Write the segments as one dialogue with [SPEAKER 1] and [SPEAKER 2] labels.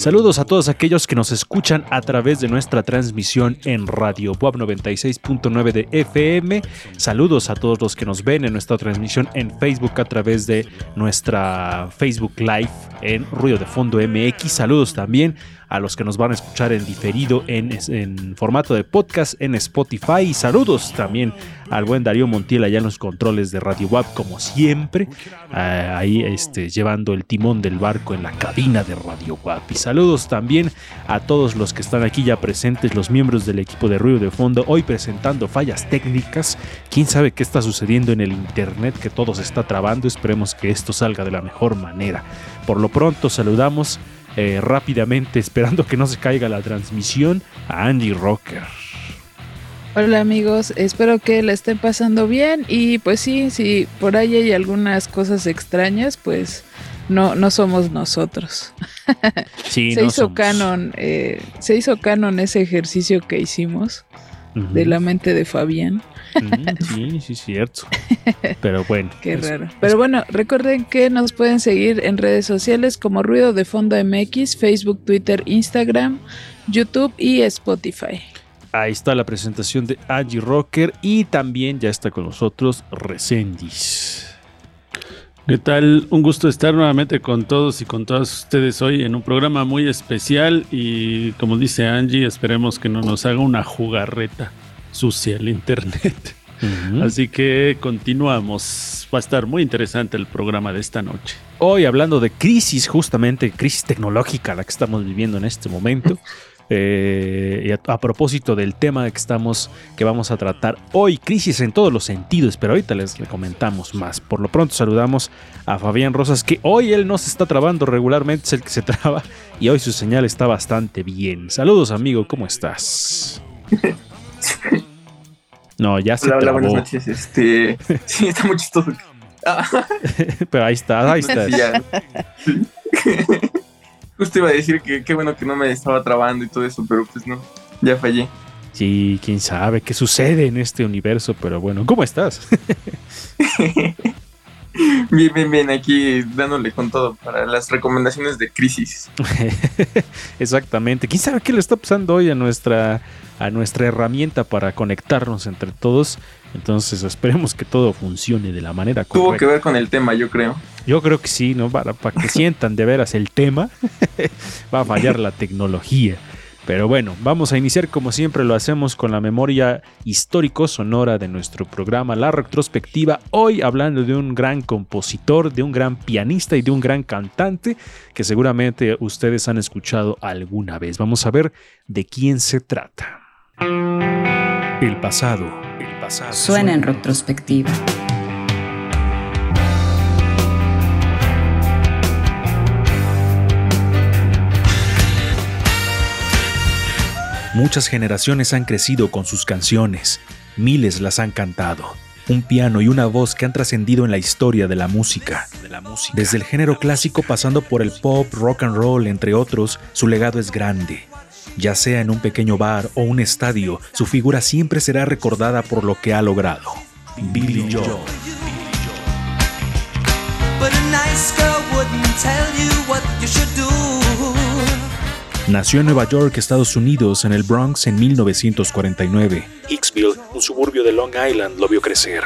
[SPEAKER 1] Saludos a todos aquellos que nos escuchan a través de nuestra transmisión en Radio Web 96.9 de FM. Saludos a todos los que nos ven en nuestra transmisión en Facebook a través de nuestra Facebook Live en Ruido de Fondo MX. Saludos también a los que nos van a escuchar en diferido en, formato de podcast en Spotify. Y saludos también al buen Darío Montiel allá en los controles de Radio WAP, como siempre, ahí este, llevando el timón del barco en la cabina de Radio WAP. Y saludos también a todos los que están aquí ya presentes, los miembros del equipo de Ruido de Fondo, hoy presentando fallas técnicas. Quién sabe qué está sucediendo en el internet, que todo se está trabando. Esperemos que esto salga de la mejor manera. Por lo pronto, saludamos eh, rápidamente, esperando que no se caiga la transmisión, a Angie Rocker.
[SPEAKER 2] Hola amigos, espero que la estén pasando bien y pues sí, si por ahí hay algunas cosas extrañas, pues no, no somos nosotros.
[SPEAKER 1] Sí,
[SPEAKER 2] se
[SPEAKER 1] no
[SPEAKER 2] hizo
[SPEAKER 1] somos.
[SPEAKER 2] canon, eh, se hizo canon ese ejercicio que hicimos de la mente de Fabián.
[SPEAKER 1] Sí, sí, cierto. Pero bueno.
[SPEAKER 2] Qué
[SPEAKER 1] es-
[SPEAKER 2] raro. Pero bueno, recuerden que nos pueden seguir en redes sociales como Ruido de Fondo MX, Facebook, Twitter, Instagram, YouTube y Spotify.
[SPEAKER 1] Ahí está la presentación de Angie Rocker y también ya está con nosotros Resendis.
[SPEAKER 3] ¿Qué tal? Un gusto estar nuevamente con todos y con todas ustedes hoy en un programa muy especial y como dice Angie, esperemos que no nos haga una jugarreta sucia el internet. Así que continuamos. Va a estar muy interesante el programa de esta noche.
[SPEAKER 1] Hoy hablando de crisis, justamente crisis tecnológica la que estamos viviendo en este momento. Eh, y a, a propósito del tema que estamos que vamos a tratar hoy, crisis en todos los sentidos, pero ahorita les le comentamos más. Por lo pronto saludamos a Fabián Rosas, que hoy él no se está trabando regularmente, es el que se traba, y hoy su señal está bastante bien. Saludos, amigo, ¿cómo estás? No, ya se
[SPEAKER 4] Hola, hola,
[SPEAKER 1] trabó,
[SPEAKER 4] buenas noches. Este, sí, está muy chistoso. Ah,
[SPEAKER 1] pero ahí está, ahí está.
[SPEAKER 4] sí. Justo iba a decir que qué bueno que no me estaba trabando y todo eso, pero pues no, ya fallé.
[SPEAKER 1] Sí, quién sabe qué sucede en este universo, pero bueno, ¿cómo estás?
[SPEAKER 4] Bien, bien, bien, aquí dándole con todo para las recomendaciones de crisis.
[SPEAKER 1] Exactamente. ¿Quién sabe qué le está pasando hoy a nuestra, a nuestra herramienta para conectarnos entre todos? Entonces esperemos que todo funcione de la manera
[SPEAKER 4] Tuvo
[SPEAKER 1] correcta.
[SPEAKER 4] que ver con el tema, yo creo.
[SPEAKER 1] Yo creo que sí, ¿no? Para, para que sientan de veras el tema, va a fallar la tecnología. Pero bueno, vamos a iniciar como siempre lo hacemos con la memoria histórico-sonora de nuestro programa, la retrospectiva, hoy hablando de un gran compositor, de un gran pianista y de un gran cantante que seguramente ustedes han escuchado alguna vez. Vamos a ver de quién se trata. El pasado. El pasado.
[SPEAKER 5] Suena en retrospectiva.
[SPEAKER 6] Muchas generaciones han crecido con sus canciones, miles las han cantado. Un piano y una voz que han trascendido en la historia de la música. Desde el género clásico pasando por el pop, rock and roll, entre otros, su legado es grande. Ya sea en un pequeño bar o un estadio, su figura siempre será recordada por lo que ha logrado. Billy Joel. Nació en Nueva York, Estados Unidos, en el Bronx en 1949. Hicksville, un suburbio de Long Island, lo vio crecer.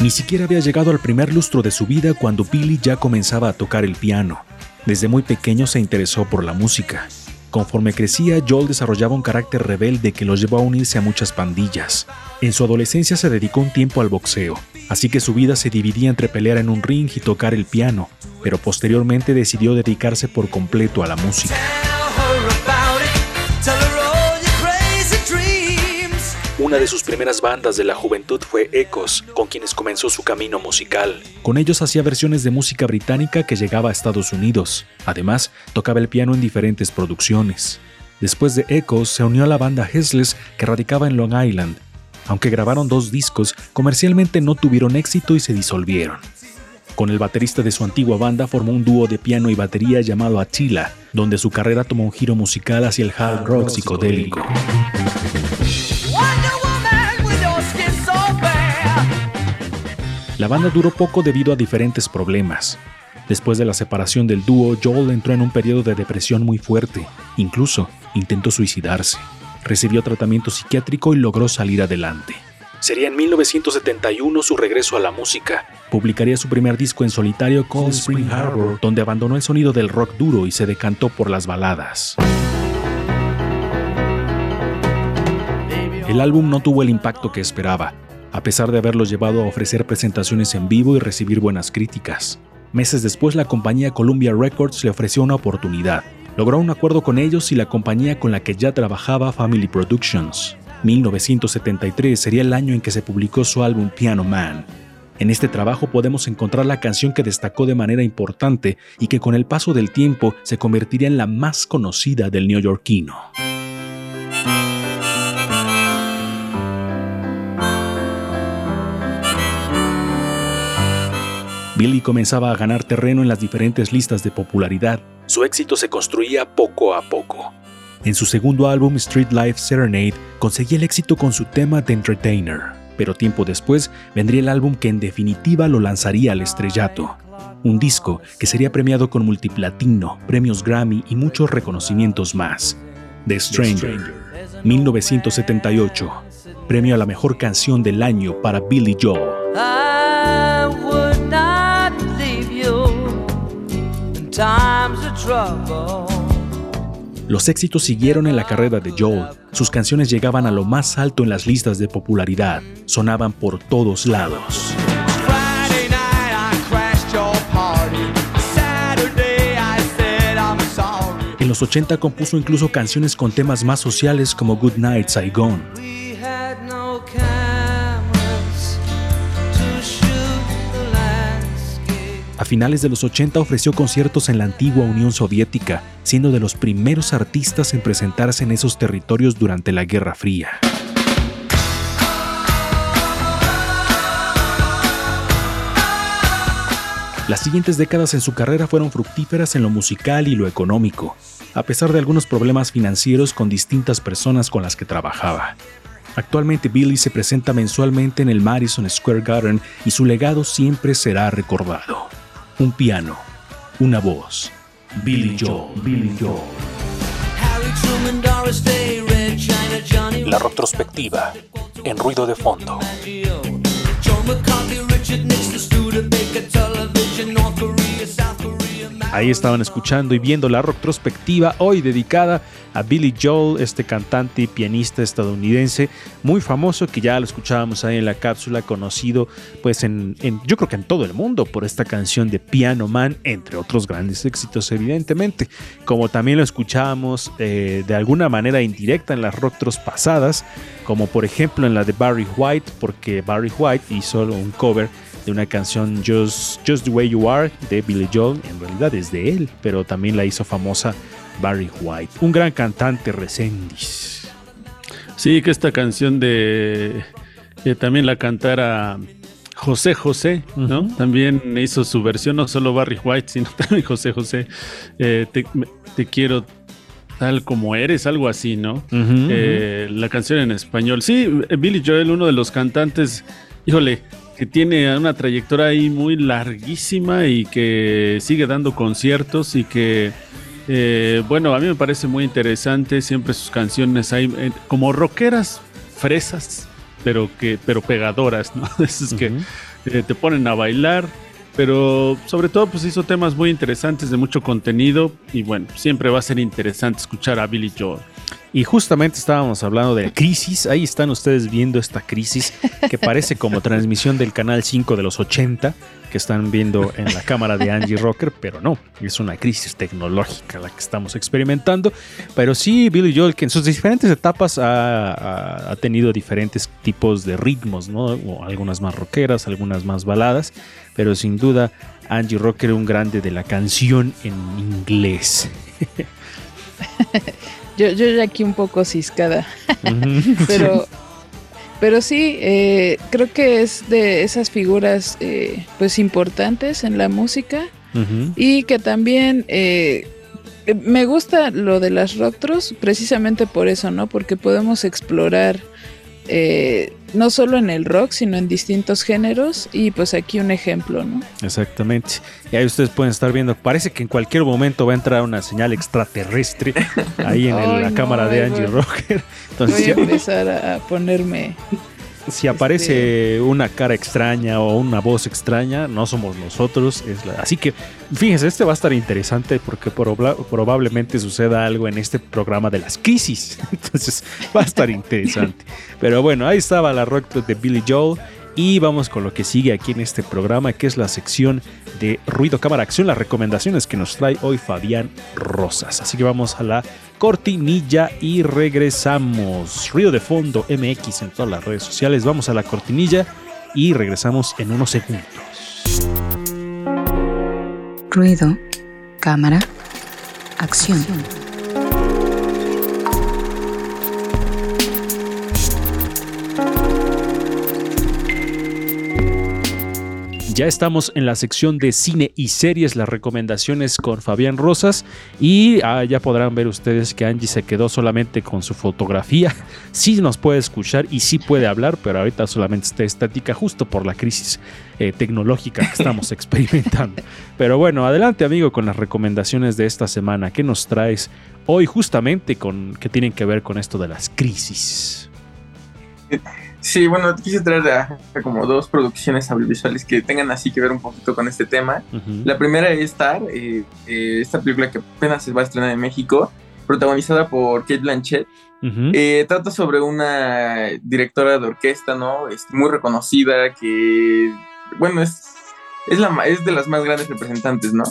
[SPEAKER 6] Ni siquiera había llegado al primer lustro de su vida cuando Billy ya comenzaba a tocar el piano. Desde muy pequeño se interesó por la música.
[SPEAKER 1] Conforme crecía, Joel desarrollaba un carácter rebelde que lo llevó a unirse a muchas pandillas. En su adolescencia se dedicó un tiempo al boxeo, así que su vida se dividía entre pelear en un ring y tocar el piano, pero posteriormente decidió dedicarse por completo a la música. Una de sus primeras bandas de la juventud fue Echos, con quienes comenzó su camino musical. Con ellos hacía versiones de música británica que llegaba a Estados Unidos. Además, tocaba el piano en diferentes producciones. Después de Echos, se unió a la banda Hesles, que radicaba en Long Island. Aunque grabaron dos discos, comercialmente no tuvieron éxito y se disolvieron. Con el baterista de su antigua banda formó un dúo de piano y batería llamado Attila, donde su carrera tomó un giro musical hacia el hard rock psicodélico. La banda duró poco debido a diferentes problemas. Después de la separación del dúo, Joel entró en un periodo de depresión muy fuerte. Incluso intentó suicidarse. Recibió tratamiento psiquiátrico y logró salir adelante. Sería en 1971 su regreso a la música. Publicaría su primer disco en solitario Cold Spring Harbor, donde abandonó el sonido del rock duro y se decantó por las baladas. El álbum no tuvo el impacto que esperaba, a pesar de haberlos llevado a ofrecer presentaciones en vivo y recibir buenas críticas. Meses después la compañía Columbia Records le ofreció una oportunidad. Logró un acuerdo con ellos y la compañía con la que ya trabajaba Family Productions. 1973 sería el año en que se publicó su álbum Piano Man. En este trabajo podemos encontrar la canción que destacó de manera importante y que con el paso del tiempo se convertiría en la más conocida del neoyorquino. Billy comenzaba a ganar terreno en las diferentes listas de popularidad. Su éxito se construía poco a poco. En su segundo álbum, Street Life Serenade, conseguía el éxito con su tema The Entertainer, pero tiempo después vendría el álbum que en definitiva lo lanzaría al estrellato. Un disco que sería premiado con multiplatino, premios Grammy y muchos reconocimientos más. The Stranger, 1978, premio a la mejor canción del año para Billy Joel. Los éxitos siguieron en la carrera de Joel. Sus canciones llegaban a lo más alto en las listas de popularidad. Sonaban por todos lados. En los 80 compuso incluso canciones con temas más sociales como Good Night Saigon. Finales de los 80 ofreció conciertos en la antigua Unión Soviética, siendo de los primeros artistas en presentarse en esos territorios durante la Guerra Fría. Las siguientes décadas en su carrera fueron fructíferas en lo musical y lo económico, a pesar de algunos problemas financieros con distintas personas con las que trabajaba. Actualmente Billy se presenta mensualmente en el Madison Square Garden y su legado siempre será recordado un piano, una voz. Billy Joel. Billy Joel. La retrospectiva en ruido de fondo. Ahí estaban escuchando y viendo la retrospectiva hoy dedicada a Billy Joel, este cantante y pianista estadounidense muy famoso que ya lo escuchábamos ahí en la cápsula, conocido pues en, yo creo que en todo el mundo por esta canción de Piano Man, entre otros grandes éxitos evidentemente, como también lo escuchábamos eh, de alguna manera indirecta en las retros pasadas, como por ejemplo en la de Barry White, porque Barry White hizo un cover de una canción Just, Just the Way You Are de Billy Joel, en realidad es de él, pero también la hizo famosa Barry White, un gran cantante recendis.
[SPEAKER 3] Sí, que esta canción de que también la cantara José José, ¿no? También hizo su versión, no solo Barry White, sino también José José. Eh, te, quiero tal como eres, algo así, ¿no? Eh, la canción en español. Sí, Billy Joel, uno de los cantantes, híjole, que tiene una trayectoria ahí muy larguísima y que sigue dando conciertos y que eh, bueno, a mí me parece muy interesante siempre sus canciones hay eh, como rockeras fresas, pero que pero pegadoras, ¿no? Es que eh, te ponen a bailar, pero sobre todo pues hizo temas muy interesantes de mucho contenido y bueno, siempre va a ser interesante escuchar a Billy Joel.
[SPEAKER 1] Y justamente estábamos hablando de la crisis. Ahí están ustedes viendo esta crisis que parece como transmisión del canal 5 de los 80 que están viendo en la cámara de Angie Rocker, pero no, es una crisis tecnológica la que estamos experimentando. Pero sí, Billy Joel, que en sus diferentes etapas ha, ha- tenido diferentes tipos de ritmos, ¿no? Algunas más rockeras, algunas más baladas, pero sin duda Angie Rocker un grande de la canción en inglés.
[SPEAKER 2] Yo, yo ya aquí un poco ciscada. Pero pero sí eh, creo que es de esas figuras eh, pues importantes en la música. Y que también eh, me gusta lo de las Rocktros precisamente por eso no porque podemos explorar eh, no solo en el rock sino en distintos géneros y pues aquí un ejemplo no
[SPEAKER 1] Exactamente. Y ahí ustedes pueden estar viendo, parece que en cualquier momento va a entrar una señal extraterrestre ahí en el-
[SPEAKER 2] Ay,
[SPEAKER 1] la
[SPEAKER 2] no,
[SPEAKER 1] cámara de Angie. Rocker. Entonces,
[SPEAKER 2] voy a empezar a ponerme
[SPEAKER 1] si aparece una cara extraña o una voz extraña, no somos nosotros. Es la- así que, fíjense, este va a estar interesante porque proba- probablemente suceda algo en este programa de las crisis. Entonces, va a estar interesante. Pero bueno, ahí estaba la rock de Billy Joel. Y vamos con lo que sigue aquí en este programa, que es la sección de Ruido Cámara Acción, las recomendaciones que nos trae hoy Fabián Rosas. Así que vamos a la cortinilla y regresamos. Ruido de fondo MX en todas las redes sociales. Vamos a la cortinilla y regresamos en unos segundos.
[SPEAKER 5] Ruido, cámara, acción.
[SPEAKER 1] Ya estamos en la sección de cine y series, las recomendaciones con Fabián Rosas. Y ah, ya podrán ver ustedes que Angie se quedó solamente con su fotografía. Sí nos puede escuchar y sí puede hablar, pero ahorita solamente está estática justo por la crisis eh, tecnológica que estamos experimentando. Pero bueno, adelante amigo con las recomendaciones de esta semana. ¿Qué nos traes hoy justamente con que tienen que ver con esto de las crisis?
[SPEAKER 4] Sí, bueno, quise traer a, a como dos producciones audiovisuales que tengan así que ver un poquito con este tema. La primera es Star, eh, eh, esta película que apenas se va a estrenar en México, protagonizada por Kate Blanchett. Eh, trata sobre una directora de orquesta, ¿no? Es muy reconocida, que, bueno, es, es, la, es de las más grandes representantes, ¿no?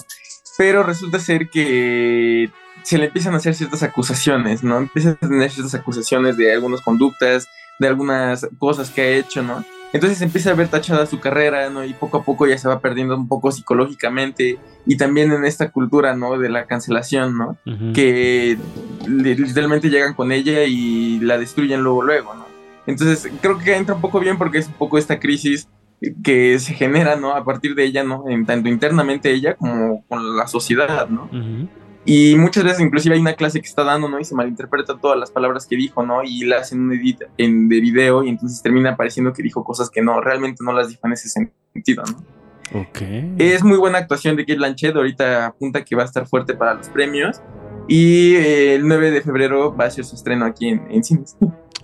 [SPEAKER 4] Pero resulta ser que se le empiezan a hacer ciertas acusaciones, ¿no? Empieza a tener ciertas acusaciones de algunas conductas, de algunas cosas que ha hecho, ¿no? Entonces empieza a ver tachada su carrera, ¿no? Y poco a poco ya se va perdiendo un poco psicológicamente y también en esta cultura, ¿no? De la cancelación, ¿no? Que li- literalmente llegan con ella y la destruyen luego luego, ¿no? Entonces creo que entra un poco bien porque es un poco esta crisis que se genera, ¿no? A partir de ella, ¿no? En, tanto internamente ella como con la sociedad, ¿no?
[SPEAKER 1] Ujú.
[SPEAKER 4] Y muchas veces inclusive hay una clase que está dando, ¿no? Y se malinterpreta todas las palabras que dijo, ¿no? Y la hacen un edit en, de video y entonces termina pareciendo que dijo cosas que no, realmente no las dijo en ese sentido, ¿no?
[SPEAKER 1] Ok.
[SPEAKER 4] Es muy buena actuación de Kate Blanchett. Ahorita apunta que va a estar fuerte para los premios. Y eh, el 9 de febrero va a ser su estreno aquí en, en cines.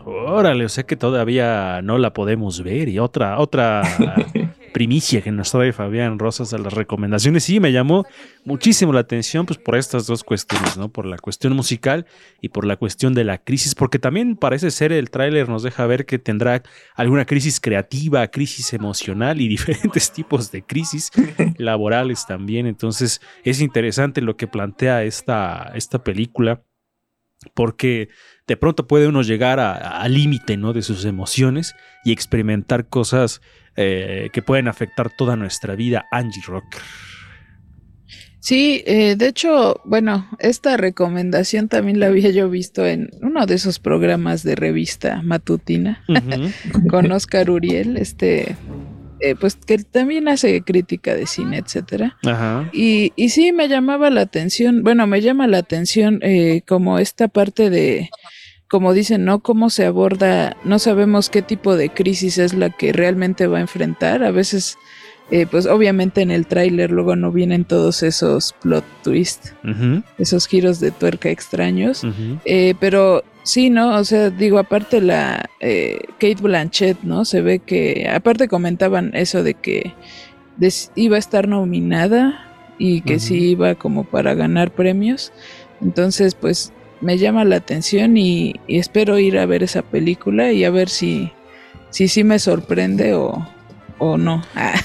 [SPEAKER 1] Órale, o sea que todavía no la podemos ver. Y otra, otra primicia que nos trae Fabián Rosas a las recomendaciones. Sí, me llamó muchísimo la atención, pues por estas dos cuestiones, ¿no? Por la cuestión musical y por la cuestión de la crisis, porque también parece ser el tráiler nos deja ver que tendrá alguna crisis creativa, crisis emocional y diferentes tipos de crisis laborales también. Entonces es interesante lo que plantea esta, esta película porque de pronto puede uno llegar al límite ¿no? de sus emociones y experimentar cosas eh, que pueden afectar toda nuestra vida. Angie Rocker.
[SPEAKER 2] Sí, eh, de hecho, bueno, esta recomendación también la había yo visto en uno de esos programas de revista matutina con Oscar Uriel, este, eh, pues que también hace crítica de cine, etcétera.
[SPEAKER 1] Ajá.
[SPEAKER 2] Y, y sí me llamaba la atención, bueno, me llama la atención eh, como esta parte de, como dicen, ¿no? Cómo se aborda, no sabemos qué tipo de crisis es la que realmente va a enfrentar. A veces, eh, pues obviamente en el tráiler luego no vienen todos esos plot twists, esos giros de tuerca extraños. Eh, pero sí, ¿no? O sea, digo, aparte la eh, Kate Blanchett, ¿no? Se ve que, aparte comentaban eso de que iba a estar nominada y que sí iba como para ganar premios. Entonces, pues me llama la atención y, espero ir a ver esa película y a ver si si sí me sorprende o, o no. Ah,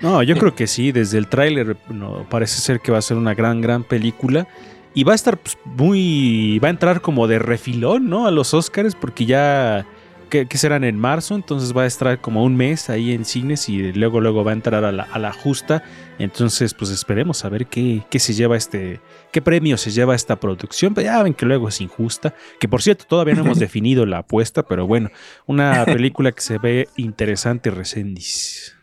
[SPEAKER 1] No, yo creo que sí, desde el tráiler no, parece ser que va a ser una gran, gran película. Y va a estar pues, muy. Va a entrar como de refilón, ¿no? A los Oscars, porque ya. Que, que serán en marzo, entonces va a estar como un mes ahí en cines y luego, luego va a entrar a la, a la justa. Entonces, pues esperemos a ver qué, qué se lleva este. qué premio se lleva esta producción. Pero ya ven que luego es injusta. Que por cierto, todavía no hemos definido la apuesta, pero bueno, una película que se ve interesante, Resendis.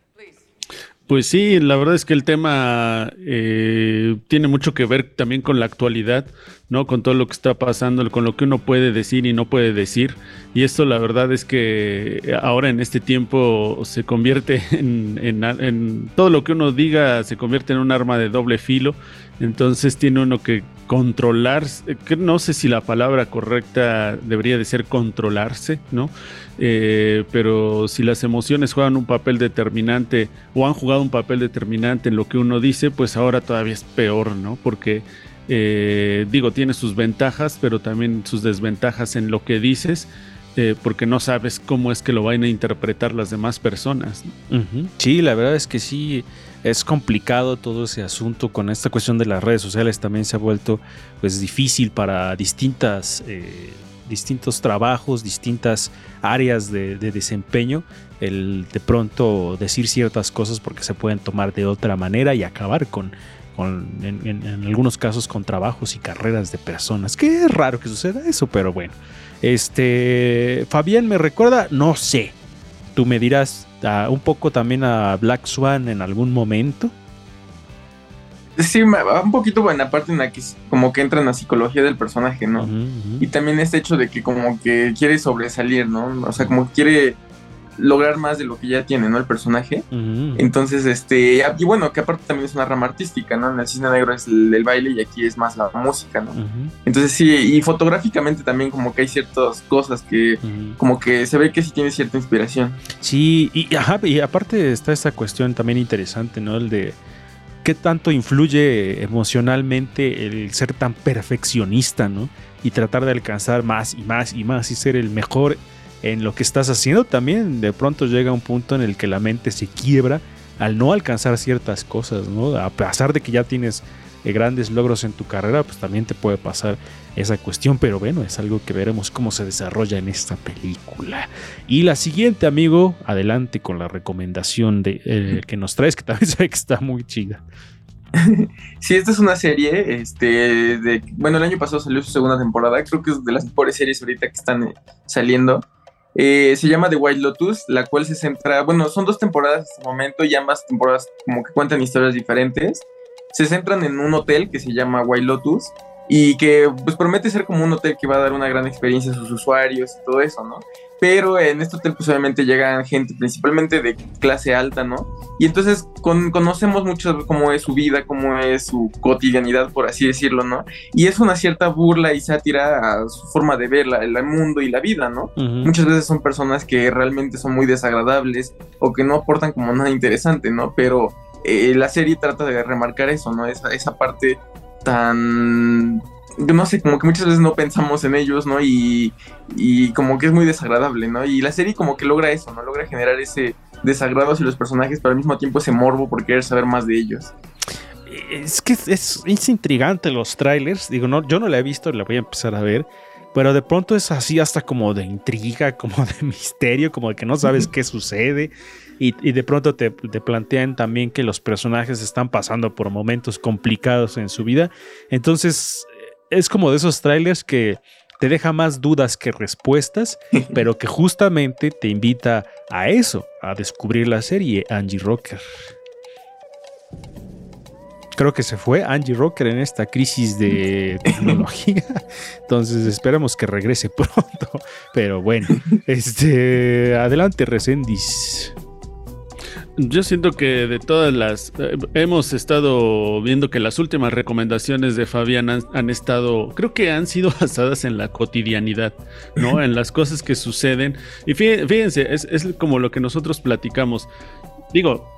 [SPEAKER 3] Pues sí, la verdad es que el tema eh, tiene mucho que ver también con la actualidad, ¿no? Con todo lo que está pasando, con lo que uno puede decir y no puede decir. Y esto la verdad es que ahora en este tiempo se convierte en, en- en- todo lo que uno diga se convierte en un arma de doble filo. Entonces tiene uno que controlar, que no sé si la palabra correcta debería de ser controlarse, ¿no? Eh, pero si las emociones juegan un papel determinante o han jugado un papel determinante en lo que uno dice, pues ahora todavía es peor, ¿no? Porque, eh, digo, tiene sus ventajas, pero también sus desventajas en lo que dices, eh, porque no sabes cómo es que lo van a interpretar las demás personas. ¿no?
[SPEAKER 1] Sí, la verdad es que sí, es complicado todo ese asunto con esta cuestión de las redes sociales. También se ha vuelto pues difícil para distintas, eh, distintos trabajos, distintas áreas de, de desempeño, el de pronto decir ciertas cosas porque se pueden tomar de otra manera y acabar con, con en, en- en algunos casos con trabajos y carreras de personas. Que es raro que suceda eso, pero bueno. Este, Fabián me recuerda, no sé, tú me dirás un poco también a Black Swan en algún momento.
[SPEAKER 4] Sí, un poquito buena parte en la que como que entra en la psicología del personaje, ¿no? Y también este hecho de que como que quiere sobresalir, ¿no? O sea, como que quiere lograr más de lo que ya tiene, ¿no? El personaje. Entonces, este, y bueno, que aparte también es una rama artística, ¿no? En el cine negro es el, el baile y aquí es más la música, ¿no? Entonces sí, y fotográficamente también como que hay ciertas cosas que como que se ve que sí tiene cierta inspiración.
[SPEAKER 1] Sí, y, ajá, y aparte está esta cuestión también interesante, ¿no? El de qué tanto influye emocionalmente el ser tan perfeccionista, ¿no? Y tratar de alcanzar más y más y más y ser el mejor en lo que estás haciendo. También de pronto llega un punto en el que la mente se quiebra al no alcanzar ciertas cosas, ¿no? A pesar de que ya tienes eh, grandes logros en tu carrera, pues también te puede pasar esa cuestión, pero bueno, es algo que veremos cómo se desarrolla en esta película. Y la siguiente, amigo, adelante con la recomendación de, eh, que nos traes, que también ve que está muy chida.
[SPEAKER 4] Sí, esta es una serie, este, de, bueno, el año pasado salió su segunda temporada, creo que es de las mejores series ahorita que están eh, saliendo. Eh, se llama The White Lotus, la cual se centra, bueno, son dos temporadas hasta el momento y ambas temporadas como que cuentan historias diferentes. Se centran en un hotel que se llama White Lotus y que pues promete ser como un hotel que va a dar una gran experiencia a sus usuarios y todo eso, ¿no? Pero en este hotel pues obviamente llegan gente principalmente de clase alta, ¿no? Y entonces con- conocemos mucho cómo es su vida, cómo es su cotidianidad, por así decirlo, ¿no? Y es una cierta burla y sátira a su forma de ver la- el mundo y la vida, ¿no? Muchas veces son personas que realmente son muy desagradables o que no aportan como nada interesante, ¿no? Pero eh, la serie trata de remarcar eso, ¿no? Esa, esa parte tan... No sé, como que muchas veces no pensamos en ellos, ¿no? Y, y como que es muy desagradable, ¿no? Y la serie como que logra eso, ¿no? Logra generar ese desagrado hacia los personajes, pero al mismo tiempo ese morbo por querer saber más de ellos.
[SPEAKER 1] Es que es, es- es intrigante los trailers. Digo, no, yo no la he visto, la voy a empezar a ver. Pero de pronto es así hasta como de intriga, como de misterio, como de que no sabes qué sucede. Y, y de pronto te, te plantean también que los personajes están pasando por momentos complicados en su vida. Entonces es como de esos trailers que te deja más dudas que respuestas, pero que justamente te invita a eso, a descubrir la serie Angie Rocker. Creo que se fue Angie Rocker en esta crisis de tecnología. Entonces esperamos que regrese pronto. Pero bueno, este adelante, Resendis.
[SPEAKER 3] Yo siento que de todas las... eh, hemos estado viendo que las últimas recomendaciones de Fabián han, han estado, creo que han sido basadas en la cotidianidad, ¿no? en las cosas que suceden. Y fí- fíjense, es, es como lo que nosotros platicamos. Digo,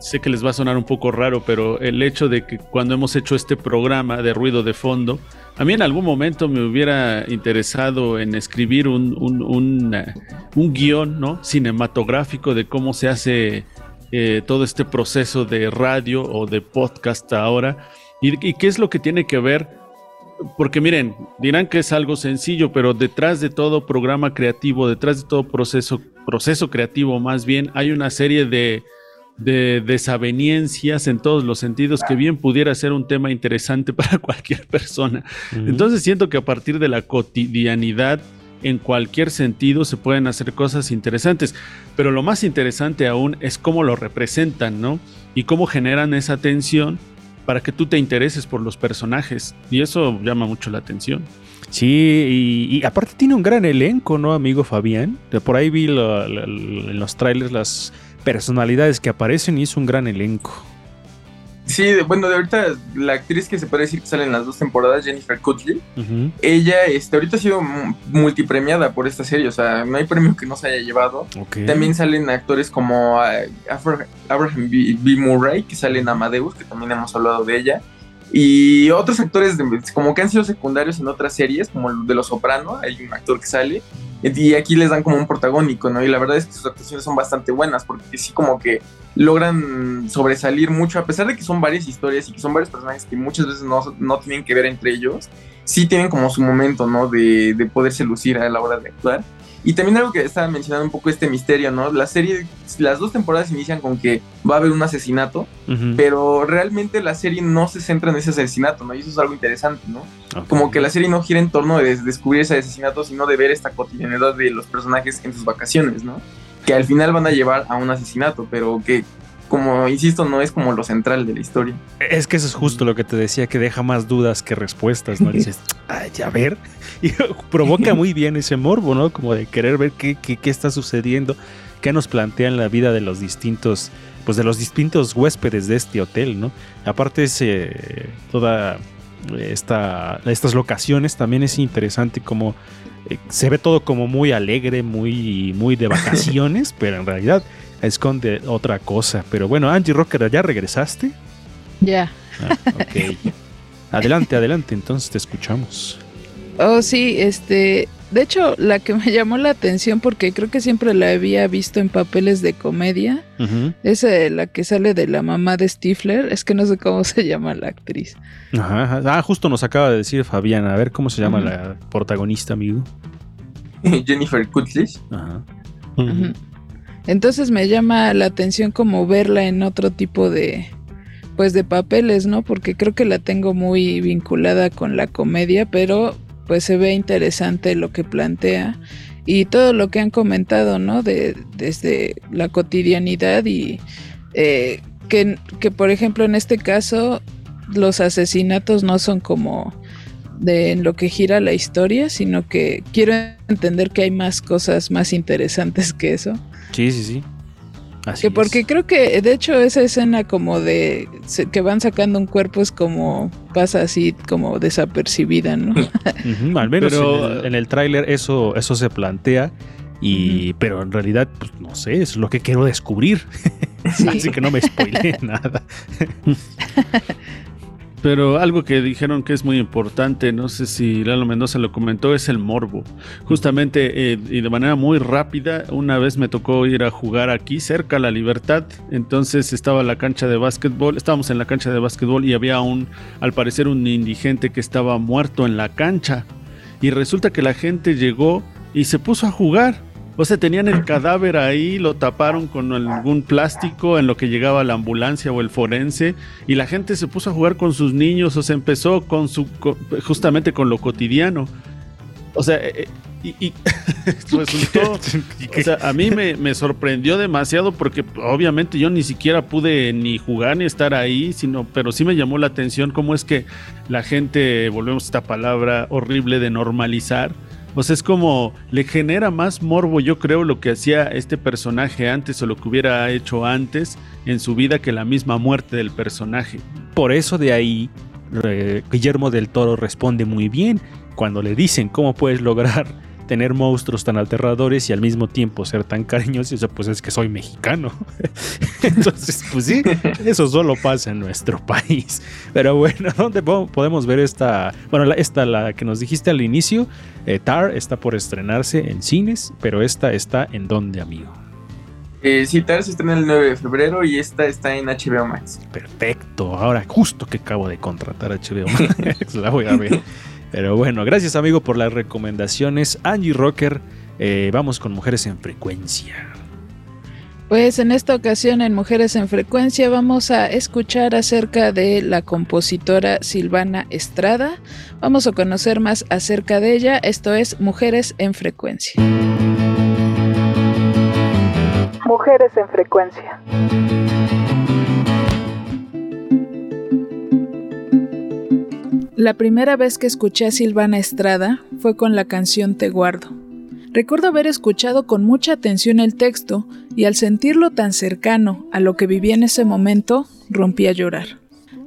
[SPEAKER 3] sé que les va a sonar un poco raro, pero el hecho de que cuando hemos hecho este programa de ruido de fondo, a mí en algún momento me hubiera interesado en escribir un, un, un, un guion ¿no? cinematográfico de cómo se hace eh, todo este proceso de radio o de podcast ahora y, y qué es lo que tiene que ver porque miren, dirán que es algo sencillo, pero detrás de todo programa creativo, detrás de todo proceso, proceso creativo más bien, hay una serie de, de desaveniencias en todos los sentidos que bien pudiera ser un tema interesante para cualquier persona. Entonces siento que a partir de la cotidianidad, en cualquier sentido, se pueden hacer cosas interesantes. Pero lo más interesante aún es cómo lo representan, ¿no? Y cómo generan esa tensión para que tú te intereses por los personajes. Y eso llama mucho la atención.
[SPEAKER 1] Sí, y, aparte tiene un gran elenco, ¿no, amigo Fabián? Por ahí vi en los trailers las personalidades que aparecen y es un gran elenco.
[SPEAKER 4] Sí, bueno, de ahorita la actriz que se puede decir que sale en las dos temporadas, Jennifer Cutley,
[SPEAKER 1] Ujú.
[SPEAKER 4] ella este, ahorita ha sido multipremiada por esta serie, o sea, no hay premio que no se haya llevado.
[SPEAKER 1] Ok.
[SPEAKER 4] También salen actores como eh, Abraham B. B. Murray, que sale en Amadeus, que también hemos hablado de ella. Y otros actores de- como que han sido secundarios en otras series, como el de Los Soprano, hay un actor que sale. Y aquí les dan como un protagónico, ¿no? Y la verdad es que sus actuaciones son bastante buenas, porque sí como que logran sobresalir mucho, a pesar de que son varias historias y que son varios personajes que muchas veces no, no tienen que ver entre ellos, sí tienen como su momento, ¿no? De, de poderse lucir a la hora de actuar. Y también algo que estaba mencionando un poco este misterio, ¿no? La serie, las dos temporadas inician con que va a haber un asesinato, pero realmente la serie no se centra en ese asesinato, ¿no? Y eso es algo interesante, ¿no? Como que la serie no gira en torno de descubrir ese asesinato, sino de ver esta cotidianidad de los personajes en sus vacaciones, ¿no? Que al final van a llevar a un asesinato, pero que, como insisto, no es como lo central de la historia.
[SPEAKER 1] Es que eso es justo lo que te decía, que deja más dudas que respuestas, ¿no? Dices, ay, a ver. Y provoca muy bien ese morbo, ¿no? Como de querer ver qué, qué, qué está sucediendo, qué nos plantean la vida de los distintos, pues de los distintos huéspedes de este hotel, ¿no? Aparte es eh, toda esta, estas locaciones también es interesante como eh, se ve todo como muy alegre, muy, muy de vacaciones, pero en realidad esconde otra cosa. Pero bueno, Angie Rocker, ¿ya regresaste?
[SPEAKER 2] Ya.
[SPEAKER 1] Ah, ok. Adelante, adelante, entonces te escuchamos.
[SPEAKER 2] Oh, sí, este. De hecho, la que me llamó la atención, porque creo que siempre la había visto en papeles de comedia,
[SPEAKER 1] Ujú.
[SPEAKER 2] es eh, la que sale de la mamá de Stifler. Es que no sé cómo se llama la actriz.
[SPEAKER 1] Ajá, ajá. Ah, justo nos acaba de decir Fabián. A ver cómo se llama la protagonista, amigo.
[SPEAKER 4] Jennifer Kutlich.
[SPEAKER 1] Ajá.
[SPEAKER 2] Ujú. Entonces me llama la atención como verla en otro tipo de pues de papeles, ¿no? Porque creo que la tengo muy vinculada con la comedia, pero pues se ve interesante lo que plantea y todo lo que han comentado, ¿no? De, desde la cotidianidad y eh, que, que, por ejemplo, en este caso los asesinatos no son como de en lo que gira la historia, sino que quiero entender que hay más cosas más interesantes que eso.
[SPEAKER 1] Sí, sí, sí. Así
[SPEAKER 2] Que
[SPEAKER 1] es.
[SPEAKER 2] porque creo que de hecho esa escena como de se- que van sacando un cuerpo es como pasa así como desapercibida, ¿no?
[SPEAKER 1] Al menos
[SPEAKER 3] Pero-
[SPEAKER 1] en el, en el tráiler eso, eso se plantea. Y, pero en realidad, pues no sé, es lo que quiero descubrir.
[SPEAKER 2] Sí.
[SPEAKER 1] Así que no me spoilé nada.
[SPEAKER 3] Pero algo que dijeron que es muy importante, no sé si Lalo Mendoza lo comentó, es el morbo. Justamente eh, y de manera muy rápida, una vez me tocó ir a jugar aquí cerca a la Libertad, entonces estaba la cancha de básquetbol, estábamos en la cancha de básquetbol y había un, al parecer un indigente que estaba muerto en la cancha. Y resulta que la gente llegó y se puso a jugar. O sea, tenían el cadáver ahí, lo taparon con algún plástico en lo que llegaba la ambulancia o el forense y la gente se puso a jugar con sus niños, o sea, empezó con su co- justamente con lo cotidiano. O sea, eh, eh, y, y resultó, o sea, a mí me, me sorprendió demasiado porque obviamente yo ni siquiera pude ni jugar ni estar ahí, sino, pero sí me llamó la atención cómo es que la gente, volvemos a esta palabra horrible de normalizar, o sea, es como le genera más morbo, yo creo, lo que hacía este personaje antes o lo que hubiera hecho antes en su vida que la misma muerte del personaje.
[SPEAKER 1] Por eso de ahí eh, Guillermo del Toro responde muy bien cuando le dicen cómo puedes lograr tener monstruos tan aterradores y al mismo tiempo ser tan cariñosos, pues es que soy mexicano. Entonces, pues sí, eso solo pasa en nuestro país. Pero bueno, ¿dónde podemos ver esta? Bueno, esta, la que nos dijiste al inicio, eh, Tar está por estrenarse en cines, pero esta está en dónde, amigo.
[SPEAKER 4] Eh, sí, Tar se estrena el 9 de febrero y esta está en HBO Max.
[SPEAKER 1] Perfecto, ahora justo que acabo de contratar HBO Max, la voy a ver. Pero bueno, gracias amigo por las recomendaciones. Angie Rocker, eh, vamos con Mujeres en Frecuencia.
[SPEAKER 2] Pues en esta ocasión en Mujeres en Frecuencia vamos a escuchar acerca de la compositora Silvana Estrada. Vamos a conocer más acerca de ella. Esto es Mujeres en Frecuencia. Mujeres en Frecuencia. La primera vez que escuché a Silvana Estrada fue con la canción Te Guardo. Recuerdo haber escuchado con mucha atención el texto y al sentirlo tan cercano a lo que vivía en ese momento, rompí a llorar.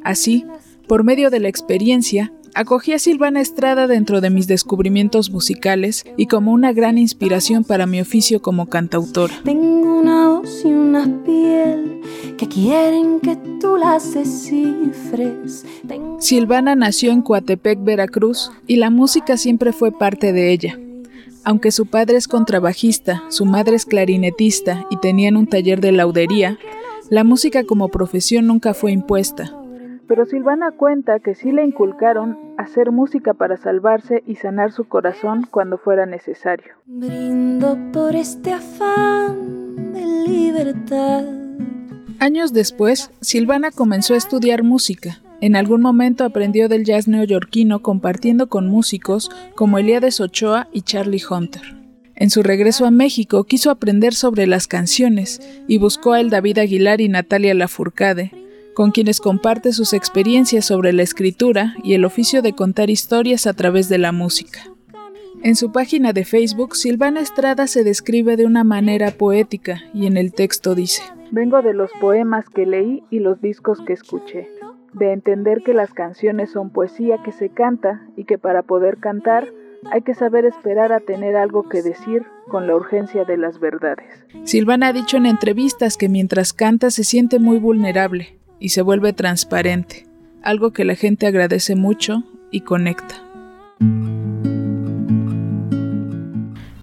[SPEAKER 2] Así, por medio de la experiencia, acogí a Silvana Estrada dentro de mis descubrimientos musicales y como una gran inspiración para mi oficio como cantautora.
[SPEAKER 7] Tengo una voz y una piel que quieren que tú las descifres.
[SPEAKER 2] Silvana nació en Coatepec, Veracruz, y la música siempre fue parte de ella. Aunque su padre es contrabajista, su madre es clarinetista y tenían un taller de laudería, la música como profesión nunca fue impuesta. Pero Silvana cuenta que sí le inculcaron hacer música para salvarse y sanar su corazón cuando fuera necesario.
[SPEAKER 7] Brindo por este afán de libertad.
[SPEAKER 2] Años después, Silvana comenzó a estudiar música en algún momento aprendió del jazz neoyorquino compartiendo con músicos como Eliades Ochoa y Charlie Hunter. En su regreso a México quiso aprender sobre las canciones y buscó a el David Aguilar y Natalia Lafourcade, con quienes comparte sus experiencias sobre la escritura y el oficio de contar historias a través de la música. En su página de Facebook, Silvana Estrada se describe de una manera poética y en el texto dice, Vengo de los poemas que leí y los discos que escuché de entender que las canciones son poesía que se canta y que para poder cantar hay que saber esperar a tener algo que decir con la urgencia de las verdades. Silvana ha dicho en entrevistas que mientras canta se siente muy vulnerable y se vuelve transparente, algo que la gente agradece mucho y conecta.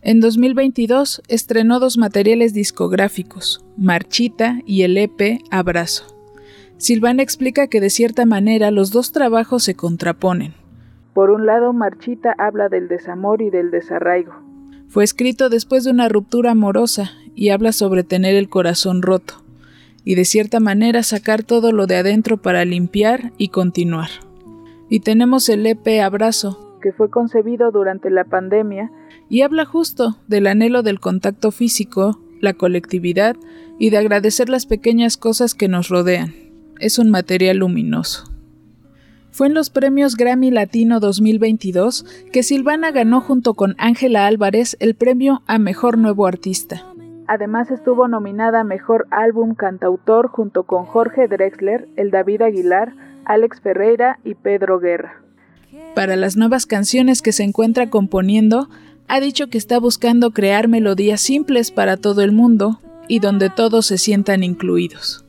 [SPEAKER 2] En 2022 estrenó dos materiales discográficos, Marchita y el EP Abrazo. Silvana explica que de cierta manera los dos trabajos se contraponen. Por un lado, Marchita habla del desamor y del desarraigo. Fue escrito después de una ruptura amorosa y habla sobre tener el corazón roto, y de cierta manera sacar todo lo de adentro para limpiar y continuar. Y tenemos el EP Abrazo, que fue concebido durante la pandemia y habla justo del anhelo del contacto físico, la colectividad y de agradecer las pequeñas cosas que nos rodean es un material luminoso. Fue en los premios Grammy Latino 2022 que Silvana ganó junto con Ángela Álvarez el premio a Mejor Nuevo Artista. Además estuvo nominada a Mejor Álbum Cantautor junto con Jorge Drexler, el David Aguilar, Alex Ferreira y Pedro Guerra. Para las nuevas canciones que se encuentra componiendo, ha dicho que está buscando crear melodías simples para todo el mundo y donde todos se sientan incluidos.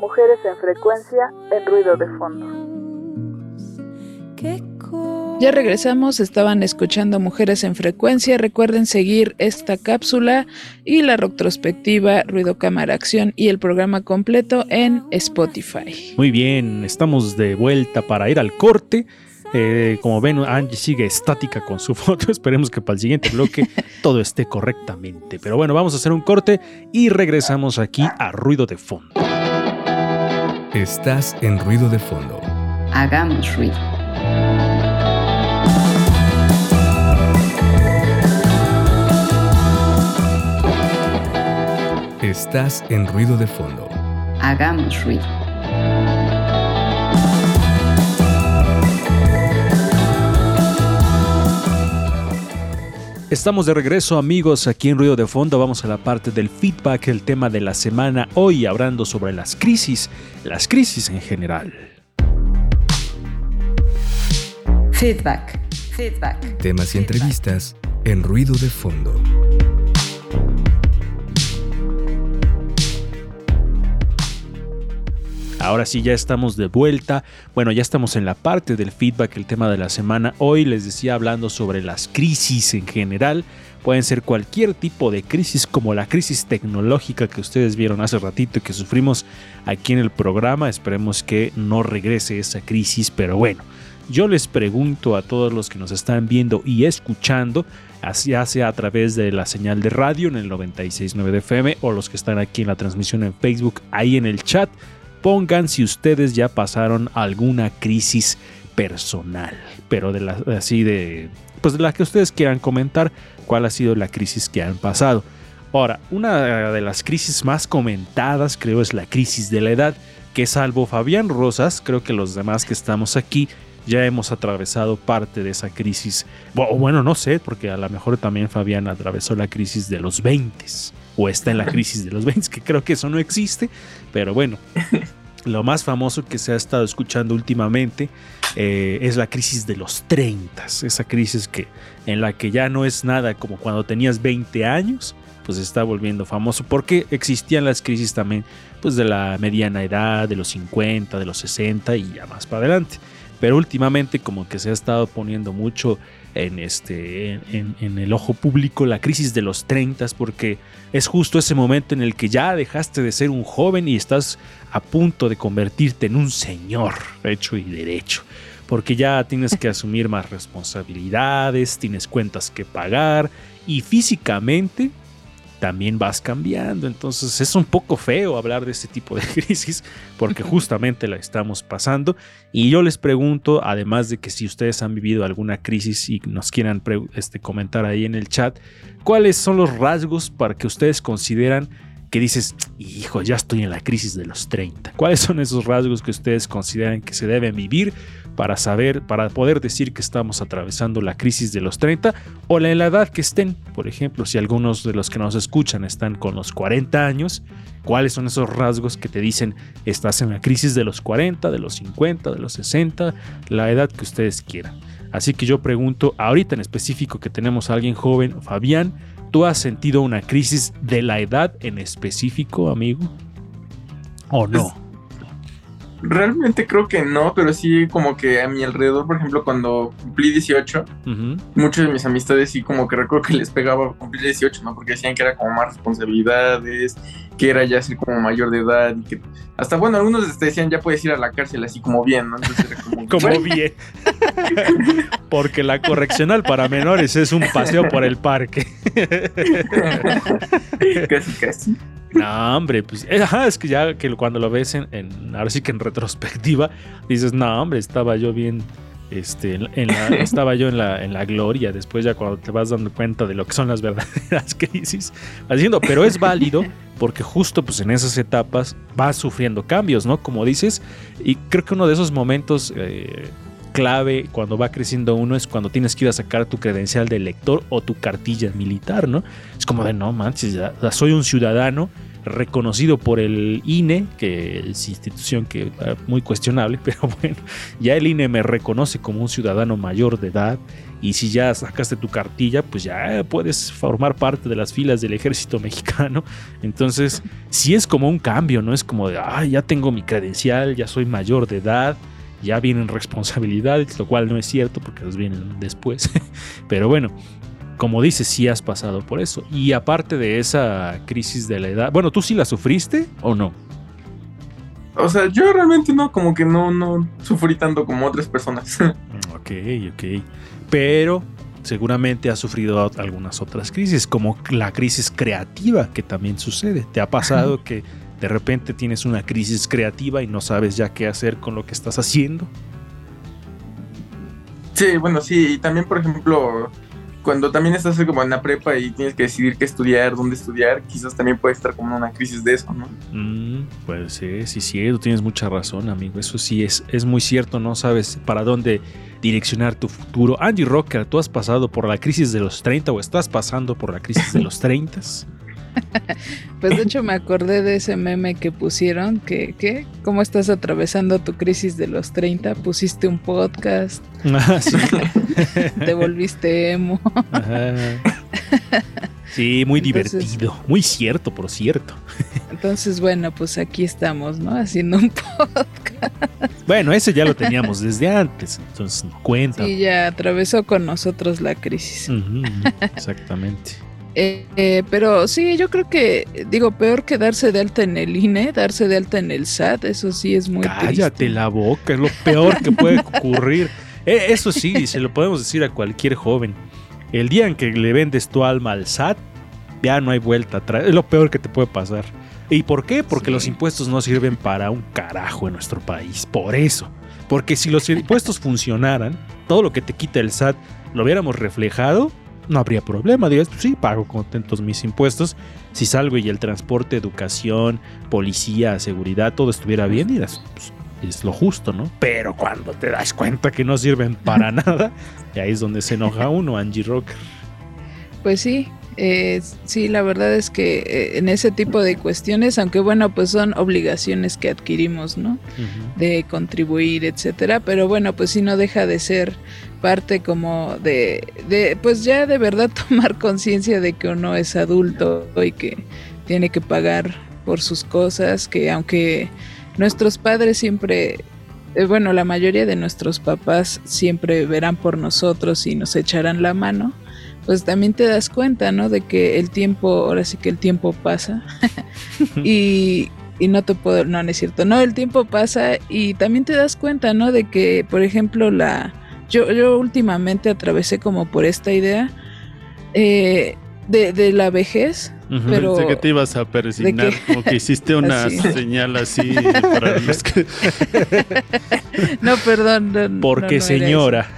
[SPEAKER 2] Mujeres en frecuencia, en ruido de fondo. Ya regresamos, estaban escuchando Mujeres en Frecuencia. Recuerden seguir esta cápsula y la retrospectiva Ruido Cámara Acción y el programa completo en Spotify.
[SPEAKER 1] Muy bien, estamos de vuelta para ir al corte. Eh, como ven, Angie sigue estática con su foto. Esperemos que para el siguiente bloque todo esté correctamente. Pero bueno, vamos a hacer un corte y regresamos aquí a Ruido de Fondo.
[SPEAKER 8] Estás en ruido de fondo.
[SPEAKER 5] Hagamos ruido.
[SPEAKER 8] Estás en ruido de fondo.
[SPEAKER 5] Hagamos ruido.
[SPEAKER 1] Estamos de regreso amigos aquí en Ruido de Fondo, vamos a la parte del feedback, el tema de la semana, hoy hablando sobre las crisis, las crisis en general.
[SPEAKER 5] Feedback, feedback.
[SPEAKER 8] Temas y entrevistas en ruido de fondo.
[SPEAKER 1] Ahora sí, ya estamos de vuelta. Bueno, ya estamos en la parte del feedback, el tema de la semana. Hoy les decía hablando sobre las crisis en general. Pueden ser cualquier tipo de crisis, como la crisis tecnológica que ustedes vieron hace ratito y que sufrimos aquí en el programa. Esperemos que no regrese esa crisis, pero bueno. Yo les pregunto a todos los que nos están viendo y escuchando, ya sea a través de la señal de radio en el 96.9 de FM o los que están aquí en la transmisión en Facebook, ahí en el chat, pongan si ustedes ya pasaron alguna crisis personal, pero de la, así de, pues de la que ustedes quieran comentar, cuál ha sido la crisis que han pasado. Ahora, una de las crisis más comentadas creo es la crisis de la edad, que salvo Fabián Rosas, creo que los demás que estamos aquí ya hemos atravesado parte de esa crisis. Bueno, no sé, porque a lo mejor también Fabián atravesó la crisis de los 20 o está en la crisis de los 20, que creo que eso no existe, pero bueno. Lo más famoso que se ha estado escuchando últimamente eh, es la crisis de los 30, esa crisis que, en la que ya no es nada como cuando tenías 20 años, pues está volviendo famoso, porque existían las crisis también pues de la mediana edad, de los 50, de los 60 y ya más para adelante pero últimamente como que se ha estado poniendo mucho en, este, en, el ojo público la crisis de los 30 porque es justo ese momento en el que ya dejaste de ser un joven y estás a punto de convertirte en un señor hecho y derecho. Porque ya tienes que asumir más responsabilidades, tienes cuentas que pagar y físicamente también vas cambiando. Entonces es un poco feo hablar de este tipo de crisis porque justamente la estamos pasando. Y yo les pregunto, además de que si ustedes han vivido alguna crisis y nos quieran este, comentar ahí en el chat, ¿cuáles son los rasgos para que ustedes consideran que dices, hijo, ya estoy en la crisis de los 30? ¿Cuáles son esos rasgos que ustedes consideran que se deben vivir para saber, para poder decir que estamos atravesando la crisis de los 30 o en la edad que estén. Por ejemplo, si algunos de los que nos escuchan están con los 40 años, ¿cuáles son esos rasgos que te dicen estás en la crisis de los 40, de los 50, de los 60, la edad que ustedes quieran? Así que yo pregunto, ahorita en específico que tenemos a alguien joven, Fabián, ¿tú has sentido una crisis de la edad en específico, amigo? ¿O no?
[SPEAKER 4] Realmente creo que no, pero sí como que a mi alrededor, por ejemplo, cuando cumplí 18, muchas de mis amistades sí como que recuerdo que les pegaba cumplir 18, ¿no? Porque decían que era como más responsabilidades, que era ya ser como mayor de edad y que hasta bueno, algunos te decían ya puedes ir a la cárcel así como bien, ¿no? Entonces era como,
[SPEAKER 1] como bien. Porque la correccional para menores es un paseo por el parque.
[SPEAKER 4] casi, casi.
[SPEAKER 1] No, hombre, pues eh, es que ya que cuando lo ves en, ahora sí que en retrospectiva, dices, no, hombre, estaba yo bien, este, en la, estaba yo en la, en la gloria, después ya cuando te vas dando cuenta de lo que son las verdaderas crisis, haciendo, pero es válido porque justo pues en esas etapas vas sufriendo cambios, ¿no? Como dices, y creo que uno de esos momentos eh, clave cuando va creciendo uno es cuando tienes que ir a sacar tu credencial de lector o tu cartilla militar, ¿no? Es como de no manches, ya, soy un ciudadano reconocido por el INE, que es institución que muy cuestionable, pero bueno, ya el INE me reconoce como un ciudadano mayor de edad y si ya sacaste tu cartilla, pues ya puedes formar parte de las filas del ejército mexicano. Entonces, sí es como un cambio, ¿no? Es como de, ah, ya tengo mi credencial, ya soy mayor de edad, ya vienen responsabilidades, lo cual no es cierto porque las vienen después. Pero bueno, como dices, sí has pasado por eso. Y aparte de esa crisis de la edad, bueno, ¿tú sí la sufriste o no?
[SPEAKER 4] O sea, yo realmente no, como que no, no sufrí tanto como otras personas.
[SPEAKER 1] ok, ok. Pero seguramente has sufrido algunas otras crisis, como la crisis creativa que también sucede. ¿Te ha pasado que de repente tienes una crisis creativa y no sabes ya qué hacer con lo que estás haciendo.
[SPEAKER 4] Sí, bueno, sí, y también, por ejemplo, cuando también estás como en la prepa y tienes que decidir qué estudiar, dónde estudiar, quizás también puede estar como una crisis de eso, ¿no?
[SPEAKER 1] Mm, pues sí, sí, sí, tú tienes mucha razón, amigo. Eso sí es, es muy cierto, no sabes para dónde direccionar tu futuro. Andy Rocker, ¿tú has pasado por la crisis de los 30 o estás pasando por la crisis de los 30?
[SPEAKER 2] Pues de hecho me acordé de ese meme que pusieron, que, ¿qué? ¿Cómo estás atravesando tu crisis de los 30? Pusiste un podcast,
[SPEAKER 1] Ah, sí.
[SPEAKER 2] te volviste emo.
[SPEAKER 1] Ajá. Sí, muy
[SPEAKER 2] Entonces-
[SPEAKER 1] divertido. Muy cierto, por cierto.
[SPEAKER 2] Entonces, bueno, pues aquí estamos, ¿no? Haciendo un podcast.
[SPEAKER 1] Bueno, ese ya lo teníamos desde antes, entonces no cuenta.
[SPEAKER 2] Y ya atravesó con nosotros la crisis.
[SPEAKER 1] Exactamente.
[SPEAKER 2] Eh, eh, pero sí, yo creo que, digo, peor que darse de alta en el INE, darse de alta en el SAT, eso sí es muy
[SPEAKER 1] Cállate
[SPEAKER 2] triste.
[SPEAKER 1] la boca, es lo peor que puede ocurrir. Eh, Eso sí, se lo podemos decir a cualquier joven. El día en que le vendes tu alma al SAT, ya no hay vuelta atrás. Es lo peor que te puede pasar. ¿Y por qué? Porque
[SPEAKER 2] Sí.
[SPEAKER 1] los impuestos no sirven para un carajo en nuestro país. Por eso. Porque si los impuestos funcionaran, todo lo que te quita el SAT lo hubiéramos reflejado, no habría problema. Dirías, pues sí, pago contentos mis impuestos. Si salgo y el transporte, educación, policía, seguridad, todo estuviera bien, dirás, pues, es lo justo, ¿no? Pero cuando te das cuenta que no sirven para nada, y ahí es donde se enoja uno, Angie Rocker.
[SPEAKER 2] Pues sí, eh, sí, la verdad es que eh, en ese tipo de cuestiones, aunque bueno, pues son obligaciones que adquirimos, ¿no? De contribuir, etcétera, pero bueno, pues sí no deja de ser parte como de, de pues ya de verdad tomar conciencia de que uno es adulto y que tiene que pagar por sus cosas, que aunque nuestros padres siempre eh, bueno, la mayoría de nuestros papás siempre verán por nosotros y nos echarán la mano, pues también te das cuenta, ¿no? De que el tiempo, ahora sí que el tiempo pasa. y, y no te puedo, no, no es cierto, no, el tiempo pasa y también te das cuenta, ¿no? De que, por ejemplo, la... Yo, yo últimamente atravesé como por esta idea eh, de, de la vejez, pero...
[SPEAKER 3] Pensé que te ibas a persignar, como que hiciste una
[SPEAKER 2] Así.
[SPEAKER 3] señal así para los que...
[SPEAKER 2] No, perdón. no-
[SPEAKER 1] Porque
[SPEAKER 2] no
[SPEAKER 1] señora.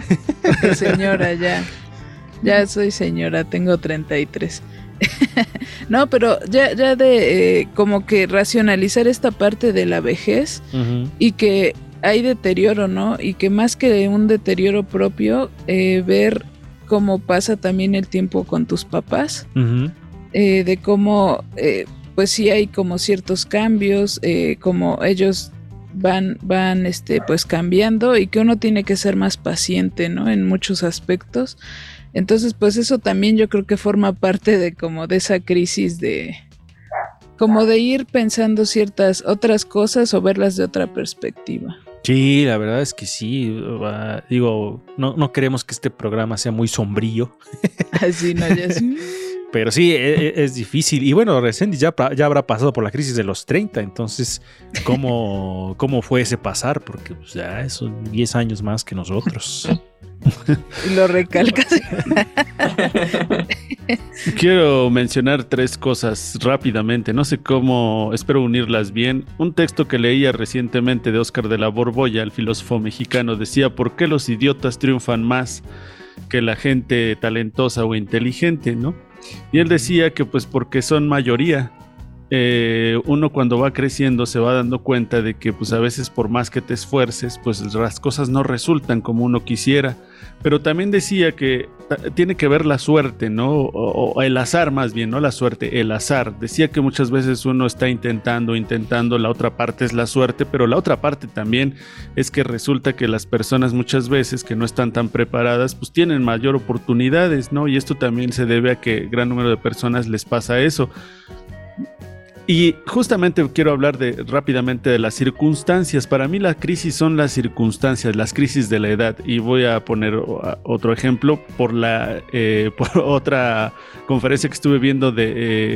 [SPEAKER 2] Porque señora, ya. Ya soy señora, tengo 33. no, pero ya, ya de eh, como que racionalizar esta parte de la vejez y que hay deterioro, ¿no? Y que más que un deterioro propio, eh, ver cómo pasa también el tiempo con tus papás, eh, de cómo, eh, pues sí hay como ciertos cambios, como ellos van, van, este, pues cambiando y que uno tiene que ser más paciente, ¿no? En muchos aspectos. Entonces, pues eso también yo creo que forma parte de como de esa crisis de como de ir pensando ciertas otras cosas o verlas de otra perspectiva.
[SPEAKER 1] Sí, la verdad es que sí. digo, no, no queremos que este programa sea muy sombrío,
[SPEAKER 2] Así, ¿no? Ya es-
[SPEAKER 1] pero sí, e- e- es, difícil. Y bueno, Resendiz ya, ya habrá pasado por la crisis de los 30, entonces, ¿cómo, cómo fue ese pasar? Porque pues, ya son 10 años más que nosotros.
[SPEAKER 2] y lo recalcas.
[SPEAKER 3] Quiero mencionar tres cosas rápidamente, no sé cómo, espero unirlas bien. Un texto que leía recientemente de Óscar de la Borbolla, el filósofo mexicano, decía, ¿por qué los idiotas triunfan más que la gente talentosa o inteligente, no? Y él decía que pues porque son mayoría. Eh, uno cuando va creciendo se va dando cuenta de que pues a veces por más que te esfuerces pues las cosas no resultan como uno quisiera pero también decía que tiene que ver la suerte, ¿no? O, o el azar más bien, no la suerte, el azar. Decía que muchas veces uno está intentando, intentando, la otra parte es la suerte, pero la otra parte también es que resulta que las personas muchas veces que no están tan preparadas, pues tienen mayor oportunidades, ¿no? Y esto también se debe a que gran número de personas les pasa eso. Y justamente quiero hablar de rápidamente de las circunstancias. Para mí la crisis son las circunstancias, las crisis de la edad. Y voy a poner otro ejemplo por la eh, por otra conferencia que estuve viendo de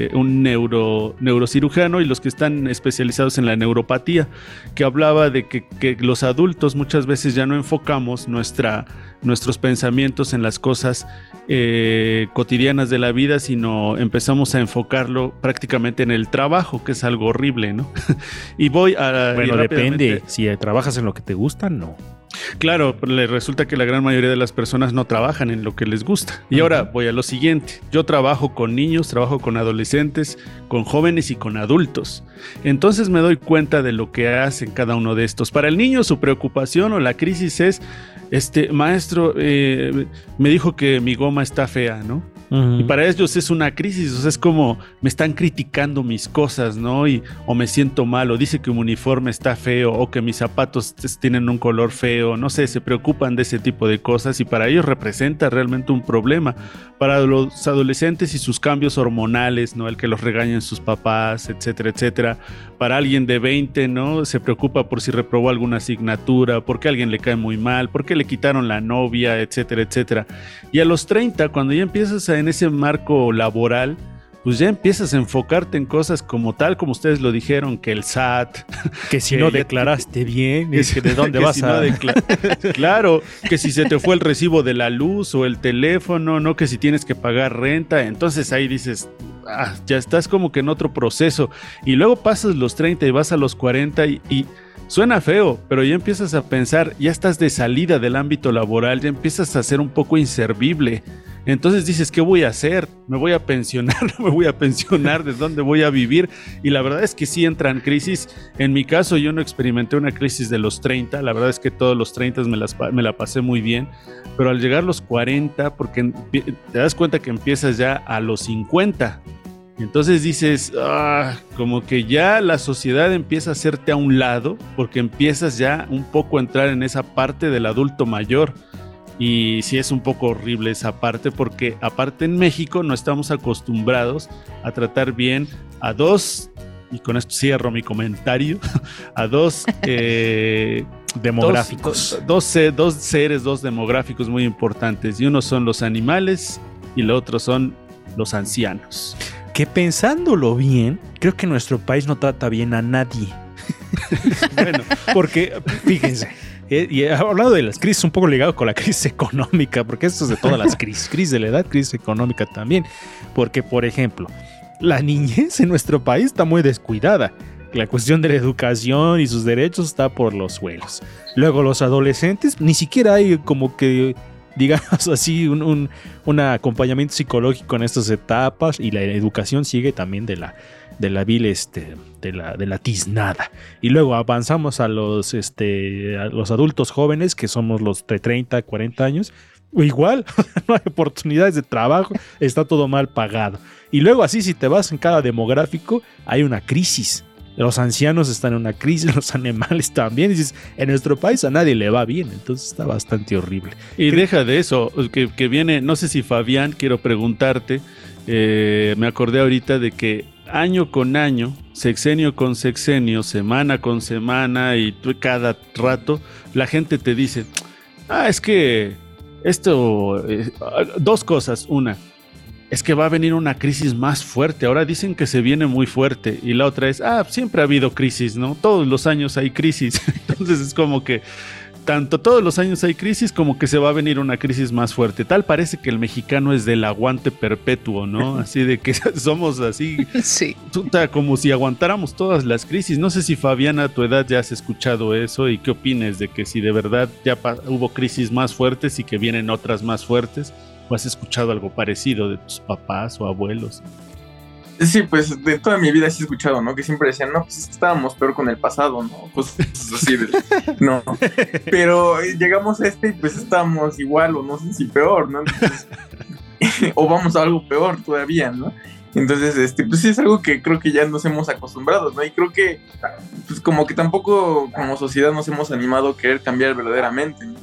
[SPEAKER 3] eh, un neuro, neurocirujano y los que están especializados en la neuropatía, que hablaba de que, que los adultos muchas veces ya no enfocamos nuestra, nuestros pensamientos en las cosas eh, cotidianas de la vida, sino empezamos a enfocarlo prácticamente en el trabajo, que es algo horrible, ¿no? y voy a...
[SPEAKER 1] Bueno, depende. Si trabajas en lo que te gusta, no.
[SPEAKER 3] Claro, le resulta que la gran mayoría de las personas no trabajan en lo que les gusta. Y ahora voy a lo siguiente. Yo trabajo con niños, trabajo con adolescentes, con jóvenes y con adultos. Entonces me doy cuenta de lo que hacen cada uno de estos. Para el niño su preocupación o la crisis es, este maestro eh, me dijo que mi goma está fea, ¿no? Y para ellos es una crisis, o sea, es como me están criticando mis cosas, ¿no? Y, o me siento mal, o dice que mi uniforme está feo, o que mis zapatos tienen un color feo, no sé, se preocupan de ese tipo de cosas y para ellos representa realmente un problema. Para los adolescentes y sus cambios hormonales, ¿no? El que los regañen sus papás, etcétera, etcétera. Para alguien de 20, ¿no? Se preocupa por si reprobó alguna asignatura, porque a alguien le cae muy mal, porque le quitaron la novia, etcétera, etcétera. Y a los 30, cuando ya empiezas a en ese marco laboral, pues ya empiezas a enfocarte en cosas como tal, como ustedes lo dijeron, que el SAT.
[SPEAKER 1] Que si no declaraste bien, es que de dónde vas a.
[SPEAKER 3] claro, que si se te fue el recibo de la luz o el teléfono, no que si tienes que pagar renta. Entonces ahí dices, ah, ya estás como que en otro proceso. Y luego pasas los 30 y vas a los 40 y, y Suena feo, pero ya empiezas a pensar, ya estás de salida del ámbito laboral, ya empiezas a ser un poco inservible. Entonces dices, ¿qué voy a hacer? ¿Me voy a pensionar? ¿No me voy a pensionar? ¿De dónde voy a vivir? Y la verdad es que sí entran crisis. En mi caso yo no experimenté una crisis de los 30, la verdad es que todos los 30 me, las, me la pasé muy bien, pero al llegar a los 40, porque te das cuenta que empiezas ya a los 50, entonces dices, ah, como que ya la sociedad empieza a hacerte a un lado, porque empiezas ya un poco a entrar en esa parte del adulto mayor. Y sí es un poco horrible esa parte, porque aparte en México no estamos acostumbrados a tratar bien a dos, y con esto cierro mi comentario, a dos eh,
[SPEAKER 1] demográficos.
[SPEAKER 3] Dos, dos seres, dos demográficos muy importantes. Y uno son los animales y el otro son los ancianos
[SPEAKER 1] que pensándolo bien, creo que nuestro país no trata bien a nadie. bueno, porque fíjense, eh, y he hablado de las crisis un poco ligado con la crisis económica, porque esto es de todas las crisis, crisis de la edad, crisis económica también, porque por ejemplo, la niñez en nuestro país está muy descuidada. La cuestión de la educación y sus derechos está por los suelos. Luego los adolescentes, ni siquiera hay como que digamos así, un, acompañamiento psicológico en estas etapas y la educación sigue también de la, de la vil, este, de la, de la tiznada. Y luego avanzamos a los, este, a los adultos jóvenes, que somos los de 30, 40 años. Igual, no hay oportunidades de trabajo, está todo mal pagado. Y luego así, si te vas en cada demográfico, hay una crisis los ancianos están en una crisis, los animales también. dices, en nuestro país a nadie le va bien, entonces está bastante horrible.
[SPEAKER 3] Y deja de eso, que, viene, no sé si Fabián, quiero preguntarte, eh, me acordé ahorita de que año con año, sexenio con sexenio, semana con semana y cada rato, la gente te dice, ah, es que esto, eh, dos cosas, una, es que va a venir una crisis más fuerte. Ahora dicen que se viene muy fuerte. Y la otra es, ah, siempre ha habido crisis, ¿no? Todos los años hay crisis. Entonces es como que tanto todos los años hay crisis como que se va a venir una crisis más fuerte. Tal parece que el mexicano es del aguante perpetuo, ¿no? Así de que somos así.
[SPEAKER 2] Sí.
[SPEAKER 3] Como si aguantáramos todas las crisis. No sé si Fabiana a tu edad ya has escuchado eso y qué opinas de que si de verdad ya hubo crisis más fuertes y que vienen otras más fuertes has escuchado algo parecido de tus papás o abuelos?
[SPEAKER 4] Sí, pues de toda mi vida sí he escuchado, ¿no? Que siempre decían, no, pues estábamos peor con el pasado, ¿no? Pues así de, no. Pero llegamos a este y pues estamos igual o no sé si peor, ¿no? o vamos a algo peor todavía, ¿no? Entonces, este, pues sí es algo que creo que ya nos hemos acostumbrado, ¿no? Y creo que, pues como que tampoco como sociedad nos hemos animado a querer cambiar verdaderamente, ¿no?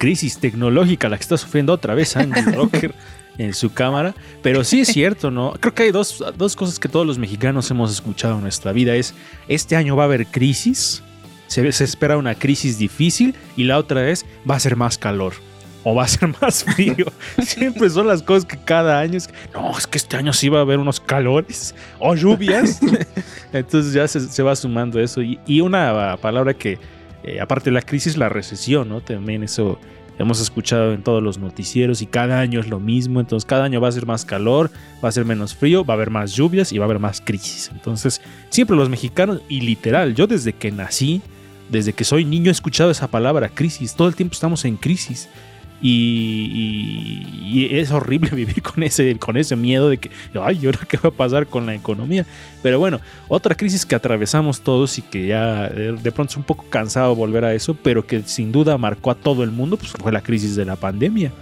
[SPEAKER 1] Crisis tecnológica la que está sufriendo otra vez Andy Rocker en su cámara. Pero sí es cierto, ¿no? Creo que hay dos, cosas que todos los mexicanos hemos escuchado en nuestra vida. Es, este año va a haber crisis, se, se espera una crisis difícil y la otra es, va a ser más calor o va a ser más frío. Siempre son las cosas que cada año es, no, es que este año sí va a haber unos calores o lluvias. Entonces ya se, va sumando eso. y, una palabra que eh, aparte de la crisis, la recesión, ¿no? También eso hemos escuchado en todos los noticieros y cada año es lo mismo, entonces cada año va a ser más calor, va a ser menos frío, va a haber más lluvias y va a haber más crisis. Entonces, siempre los mexicanos, y literal, yo desde que nací, desde que soy niño he escuchado esa palabra, crisis, todo el tiempo estamos en crisis. Y, es horrible vivir con ese, con ese miedo de que, ay, ¿ahora qué va a pasar con la economía? Pero bueno, otra crisis que atravesamos todos y que ya de pronto es un poco cansado volver a eso, pero que sin duda marcó a todo el mundo, pues fue la crisis de la pandemia.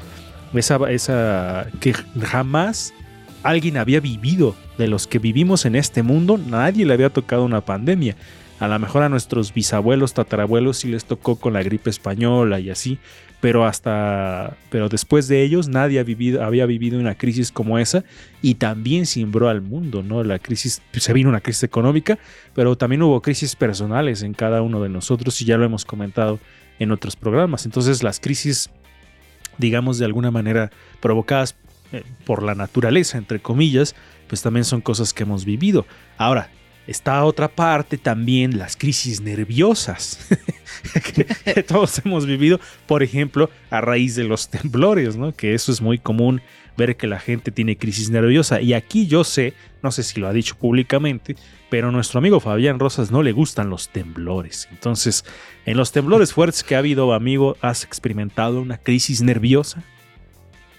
[SPEAKER 1] esa, esa que jamás alguien había vivido. De los que vivimos en este mundo, nadie le había tocado una pandemia. A lo mejor a nuestros bisabuelos, tatarabuelos sí les tocó con la gripe española y así, pero hasta pero después de ellos nadie ha vivido, había vivido una crisis como esa y también cimbró al mundo, ¿no? La crisis se vino una crisis económica, pero también hubo crisis personales en cada uno de nosotros y ya lo hemos comentado en otros programas. Entonces las crisis digamos de alguna manera provocadas eh, por la naturaleza, entre comillas, pues también son cosas que hemos vivido. Ahora, está otra parte también, las crisis nerviosas que, que todos hemos vivido, por ejemplo, a raíz de los temblores, ¿no? Que eso es muy común ver que la gente tiene crisis nerviosa. Y aquí yo sé, no sé si lo ha dicho públicamente, pero a nuestro amigo Fabián Rosas no le gustan los temblores. Entonces, en los temblores fuertes que ha habido, amigo, ¿has experimentado una crisis nerviosa?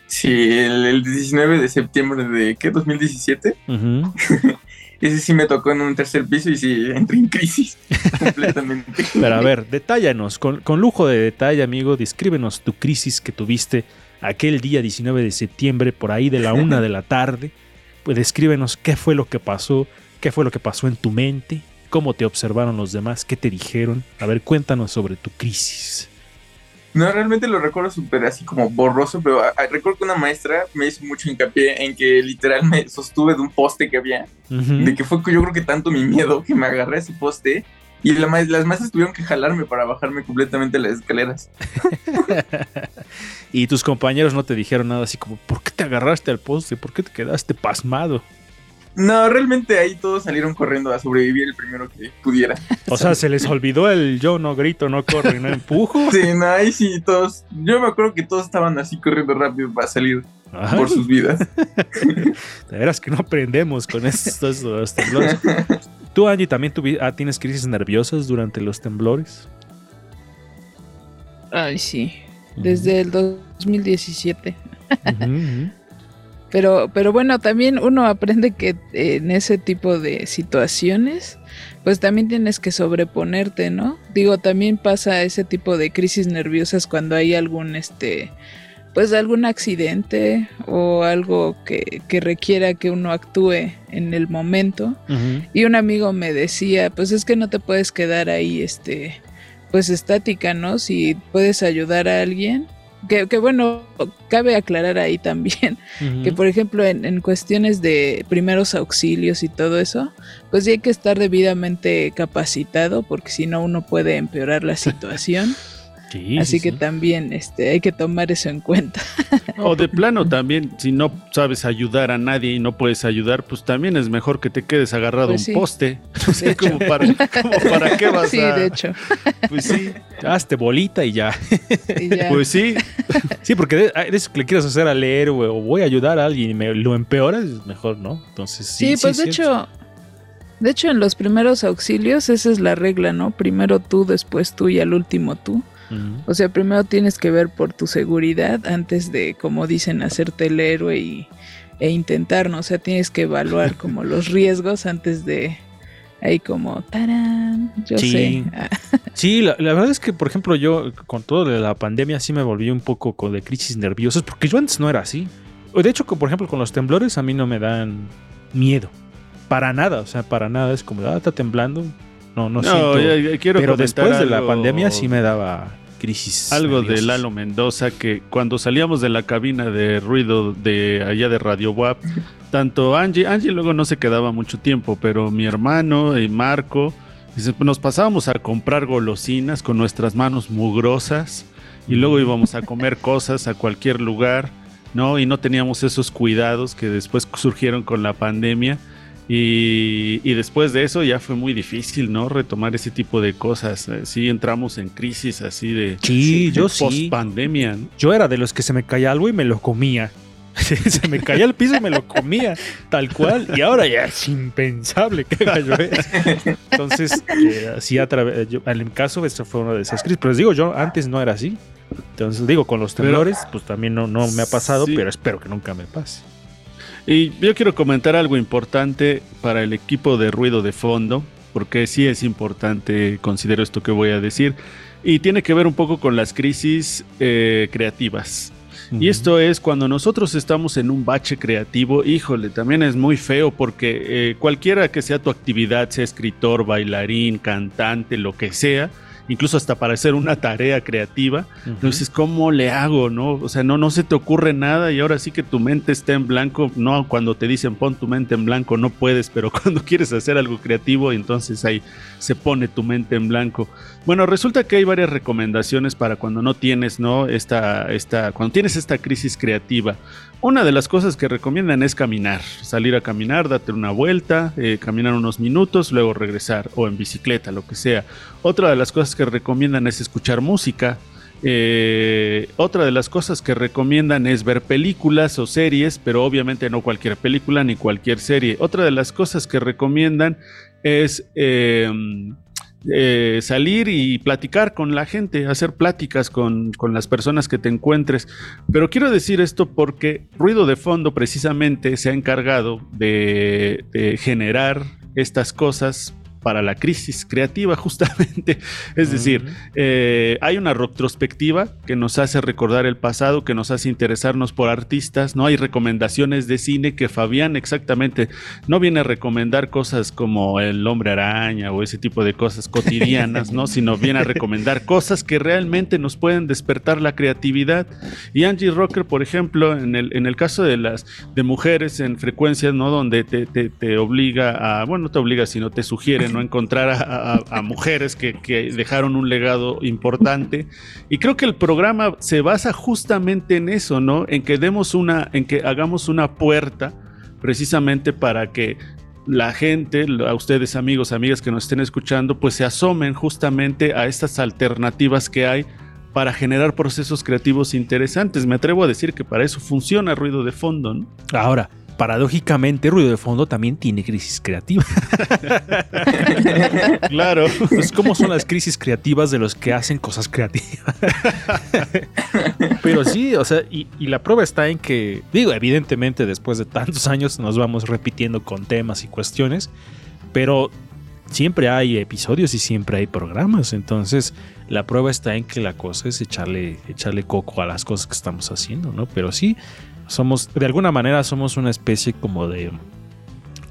[SPEAKER 4] Sí, el, el 19 de septiembre de, ¿qué? 2017.
[SPEAKER 1] Ujú.
[SPEAKER 4] Ese sí me tocó en un tercer piso y sí entré en crisis completamente.
[SPEAKER 1] Pero a ver, detállanos, con, con lujo de detalle, amigo, descríbenos tu crisis que tuviste aquel día 19 de septiembre, por ahí de la una de la tarde. Pues descríbenos qué fue lo que pasó, qué fue lo que pasó en tu mente, cómo te observaron los demás, qué te dijeron. A ver, cuéntanos sobre tu crisis.
[SPEAKER 4] No, realmente lo recuerdo súper así como borroso, pero a- a- recuerdo que una maestra me hizo mucho hincapié en que literal me sostuve de un poste que había, de que fue yo creo que tanto mi miedo que me agarré a ese poste y la ma- las maestras tuvieron que jalarme para bajarme completamente las escaleras.
[SPEAKER 1] Y tus compañeros no te dijeron nada así como, ¿por qué te agarraste al poste? ¿Por qué te quedaste pasmado?
[SPEAKER 4] No, realmente ahí todos salieron corriendo a sobrevivir el primero que pudiera.
[SPEAKER 1] O sea, se les olvidó el yo no grito, no corro y no empujo.
[SPEAKER 4] Sí, no, ahí sí todos, yo me acuerdo que todos estaban así corriendo rápido para salir
[SPEAKER 1] Ay,
[SPEAKER 4] por sus vidas.
[SPEAKER 1] de veras que no aprendemos con estos, estos temblores. ¿Tú, Angie, también tuvi- ah, tienes crisis nerviosas durante los temblores?
[SPEAKER 2] Ay, sí. Desde el 2017.
[SPEAKER 1] Ujú, ujú.
[SPEAKER 2] Pero, pero bueno, también uno aprende que eh, en ese tipo de situaciones, pues también tienes que sobreponerte, ¿no? Digo, también pasa ese tipo de crisis nerviosas cuando hay algún, este, pues algún accidente o algo que, que requiera que uno actúe en el momento. Y un amigo me decía, pues es que no te puedes quedar ahí, este, pues estática, ¿no? Si puedes ayudar a alguien. Que, que bueno, cabe aclarar ahí también que por ejemplo en, en cuestiones de primeros auxilios y todo eso, pues sí hay que estar debidamente capacitado porque si no uno puede empeorar la situación.
[SPEAKER 1] Sí,
[SPEAKER 2] Así
[SPEAKER 1] sí,
[SPEAKER 2] que
[SPEAKER 1] sí.
[SPEAKER 2] también este, hay que tomar eso en cuenta.
[SPEAKER 3] O de plano también, si no sabes ayudar a nadie y no puedes ayudar, pues también es mejor que te quedes agarrado
[SPEAKER 2] Pues
[SPEAKER 3] a
[SPEAKER 2] sí.
[SPEAKER 3] un poste. O sea,
[SPEAKER 2] De hecho.
[SPEAKER 3] como para, como para qué vas
[SPEAKER 2] Sí,
[SPEAKER 3] a...
[SPEAKER 2] de hecho.
[SPEAKER 3] Pues sí,
[SPEAKER 1] Hazte bolita y ya.
[SPEAKER 2] Y ya.
[SPEAKER 3] pues sí.
[SPEAKER 1] Sí, porque de, de eso que le quieras hacer al héroe o voy a ayudar a alguien y me lo empeoras, es mejor, ¿no? Entonces sí.
[SPEAKER 2] Sí, pues de hecho, de hecho en los primeros auxilios esa es la regla, ¿no? Primero tú, después tú y al último tú. O sea, primero tienes que ver por tu seguridad antes de, como dicen, hacerte el héroe y, e intentar, ¿no? O sea, tienes que evaluar como los riesgos antes de ahí como, tarán, yo
[SPEAKER 1] Sí.
[SPEAKER 2] sé.
[SPEAKER 1] Sí, la, la verdad es que, por ejemplo, yo con todo de la pandemia sí me volví un poco con de crisis nerviosas, porque yo antes no era así. De hecho, por ejemplo, con los temblores a mí no me dan miedo. Para nada, o sea, para nada. Es como, ah, está temblando. No, no,
[SPEAKER 3] No,
[SPEAKER 1] siento.
[SPEAKER 3] ya- ya quiero
[SPEAKER 1] Pero después de la pandemia sí me daba crisis.
[SPEAKER 3] Algo de. Lalo Mendoza, que cuando salíamos de la cabina de ruido de allá de Radio WAP, tanto Angie, Angie luego no se quedaba mucho tiempo, pero mi hermano y Marco, dice, nos pasábamos a comprar golosinas con nuestras manos mugrosas y luego íbamos a comer cosas a cualquier lugar, ¿no? Y no teníamos esos cuidados que después surgieron con la pandemia. Y, y después de eso ya fue muy difícil, ¿no? Retomar ese tipo de cosas. Eh, Sí entramos en crisis así de
[SPEAKER 1] Sí, yo
[SPEAKER 3] post pandemia.
[SPEAKER 1] Yo era de los que se me caía algo y me lo comía. se me caía al piso y me lo comía, tal cual. Y ahora ya es impensable que haga yo eso. Entonces, eh, así a través. yo- En mi caso, esa fue una de esas crisis. Pero les digo, yo antes no era así. Entonces, digo, con los temblores, pues también no, no me ha pasado,
[SPEAKER 3] Sí.
[SPEAKER 1] pero espero que nunca me pase.
[SPEAKER 3] Y yo quiero comentar algo importante para el equipo de ruido de fondo, porque sí es importante, considero esto que voy a decir, y tiene que ver un poco con las crisis eh, creativas. Y esto es cuando nosotros estamos en un bache creativo, híjole, también es muy feo porque eh, cualquiera que sea tu actividad, sea escritor, bailarín, cantante, lo que sea, incluso hasta para hacer una tarea creativa,
[SPEAKER 1] Ujú.
[SPEAKER 3] dices, ¿cómo le hago? ¿No? O sea, no, no se te ocurre nada y ahora sí que tu mente está en blanco, no cuando te dicen pon tu mente en blanco, no puedes, pero cuando quieres hacer algo creativo, entonces ahí se pone tu mente en blanco. Bueno, resulta que hay varias recomendaciones para cuando no tienes, ¿no? Esta, esta, cuando tienes esta crisis creativa. Una de las cosas que recomiendan es caminar, salir a caminar, date una vuelta, eh, caminar unos minutos, luego regresar, o en bicicleta, lo que sea. Otra de las cosas que recomiendan es escuchar música. Eh, otra de las cosas que recomiendan es ver películas o series, pero obviamente no cualquier película ni cualquier serie. Otra de las cosas que recomiendan es eh, eh, salir y platicar con la gente, hacer pláticas con, con las personas que te encuentres. Pero quiero decir esto porque Ruido de Fondo precisamente se ha encargado de, de generar estas cosas para la crisis creativa justamente. Es decir, eh, hay una retrospectiva que nos hace recordar el pasado, que nos hace interesarnos por artistas, ¿no? Hay recomendaciones de cine que Fabián exactamente no viene a recomendar cosas como el hombre araña o ese tipo de cosas cotidianas, ¿no? Sino viene a recomendar cosas que realmente nos pueden despertar la creatividad. Y Angie Rocker, por ejemplo, en el, en el caso de las de mujeres en frecuencias, ¿no? Donde te, te- te obliga a, bueno, no te obliga, sino te sugiere, ¿no? Encontrar a, mujeres que, que dejaron un legado importante. Y creo que el programa se basa justamente en eso, ¿no? En que demos una, en que hagamos una puerta precisamente para que la gente, a ustedes amigos, amigas que nos estén escuchando, pues se asomen justamente a estas alternativas que hay para generar procesos creativos interesantes. Me atrevo a decir que para eso funciona ruido de fondo, ¿no?
[SPEAKER 1] Ahora, paradójicamente, Ruido de Fondo también tiene crisis creativa.
[SPEAKER 3] claro.
[SPEAKER 1] Pues, ¿cómo son las crisis creativas de los que hacen cosas creativas? Pero sí, o sea, y, y la prueba está en que, digo, evidentemente después de tantos años nos vamos repitiendo con temas y cuestiones, pero siempre hay episodios y siempre hay programas. Entonces, la prueba está en que la cosa es echarle, echarle coco a las cosas que estamos haciendo, ¿no? Pero sí, somos, de alguna manera, somos una especie como de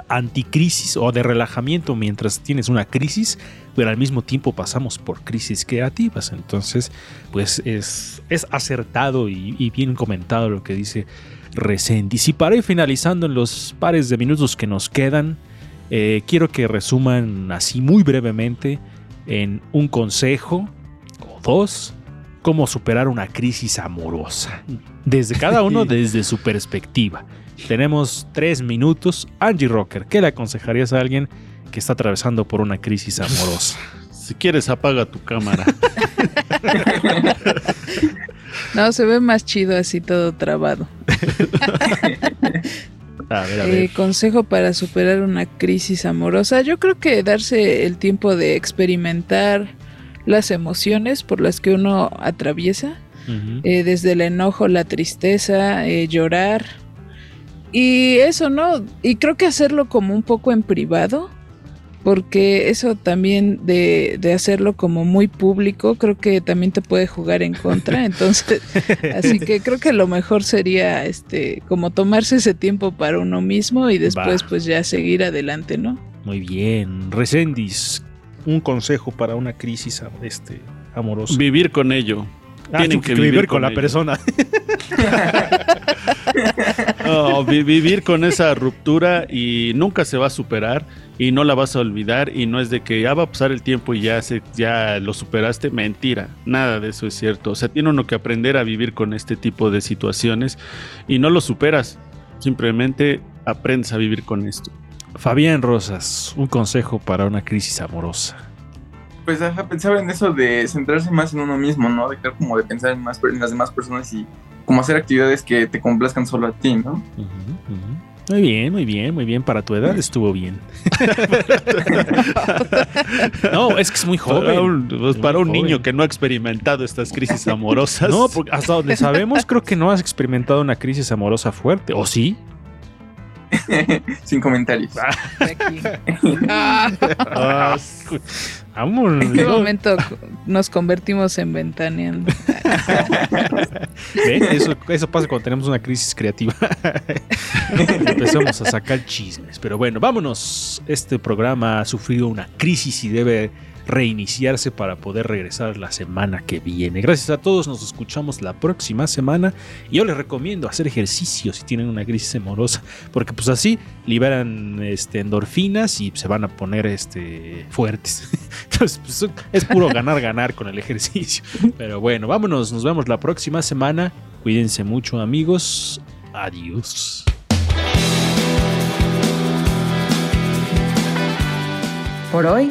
[SPEAKER 1] anticrisis o de relajamiento mientras tienes una crisis, pero al mismo tiempo pasamos por crisis creativas. Entonces, pues es, es acertado y, bien comentado lo que dice Resendiz. Y para ir finalizando en los pares de minutos que nos quedan, eh, quiero que resuman así muy brevemente en un consejo o dos cómo superar una crisis amorosa. Desde cada uno, desde su perspectiva. Tenemos tres minutos. Angie Rocker, ¿qué le aconsejarías a alguien que está atravesando por una crisis amorosa?
[SPEAKER 3] Si quieres, apaga tu cámara.
[SPEAKER 2] No, se ve más chido así todo trabado.
[SPEAKER 1] A ver, a
[SPEAKER 2] Eh,
[SPEAKER 1] ver.
[SPEAKER 2] consejo para superar una crisis amorosa. Yo creo que darse el tiempo de experimentar las emociones por las que uno atraviesa, eh, desde el enojo, la tristeza, eh, llorar. Y eso, ¿no? Y creo que hacerlo como un poco en privado, porque eso también de, de hacerlo como muy público, creo que también te puede jugar en contra. Entonces, así que creo que lo mejor sería este como tomarse ese tiempo para uno mismo y después
[SPEAKER 1] Va.
[SPEAKER 2] pues ya seguir adelante, ¿no?
[SPEAKER 1] Muy bien. Resendiz, un consejo para una crisis este, amorosa.
[SPEAKER 3] Vivir con ello.
[SPEAKER 1] Ah,
[SPEAKER 3] Tienen que
[SPEAKER 1] que vivir,
[SPEAKER 3] vivir
[SPEAKER 1] con,
[SPEAKER 3] con
[SPEAKER 1] la
[SPEAKER 3] ello.
[SPEAKER 1] persona.
[SPEAKER 3] No, vi- vivir con esa ruptura y nunca se va a superar y no la vas a olvidar y no es de que ya va a pasar el tiempo y ya, se, ya lo superaste. Mentira, nada de eso es cierto. O sea, tiene uno que aprender a vivir con este tipo de situaciones y no lo superas. Simplemente aprendes a vivir con esto.
[SPEAKER 1] Fabián Rosas, un consejo para una crisis amorosa.
[SPEAKER 4] Pues ajá, pensaba en eso de centrarse más en uno mismo, ¿no? Dejar como de pensar en, más, en las demás personas y como hacer actividades que te complazcan solo a ti, ¿no?
[SPEAKER 1] Muy bien, muy bien, muy bien. Para tu edad estuvo bien. no, es que es muy joven.
[SPEAKER 3] Para un, pues, para un
[SPEAKER 1] Muy
[SPEAKER 3] niño que no ha experimentado estas crisis amorosas.
[SPEAKER 1] No, porque hasta donde sabemos, creo que no has experimentado una crisis amorosa fuerte. ¿O sí?
[SPEAKER 4] Sin comentarios.
[SPEAKER 2] de aquí. Ah,
[SPEAKER 1] Ah, vámonos.
[SPEAKER 2] ¿En qué momento nos convertimos en ventaneando?
[SPEAKER 1] ¿Ven? Eso, eso pasa cuando tenemos una crisis creativa. Empezamos a sacar chismes. Pero bueno, vámonos. Este programa ha sufrido una crisis y debe reiniciarse para poder regresar la semana que viene. Gracias a todos, nos escuchamos la próxima semana. Yo les recomiendo hacer ejercicio si tienen una crisis amorosa, porque pues así liberan este, endorfinas y se van a poner este, fuertes. Entonces, pues, es puro ganar, ganar con el ejercicio. Pero bueno, vámonos, nos vemos la próxima semana. Cuídense mucho amigos. Adiós.
[SPEAKER 5] Por hoy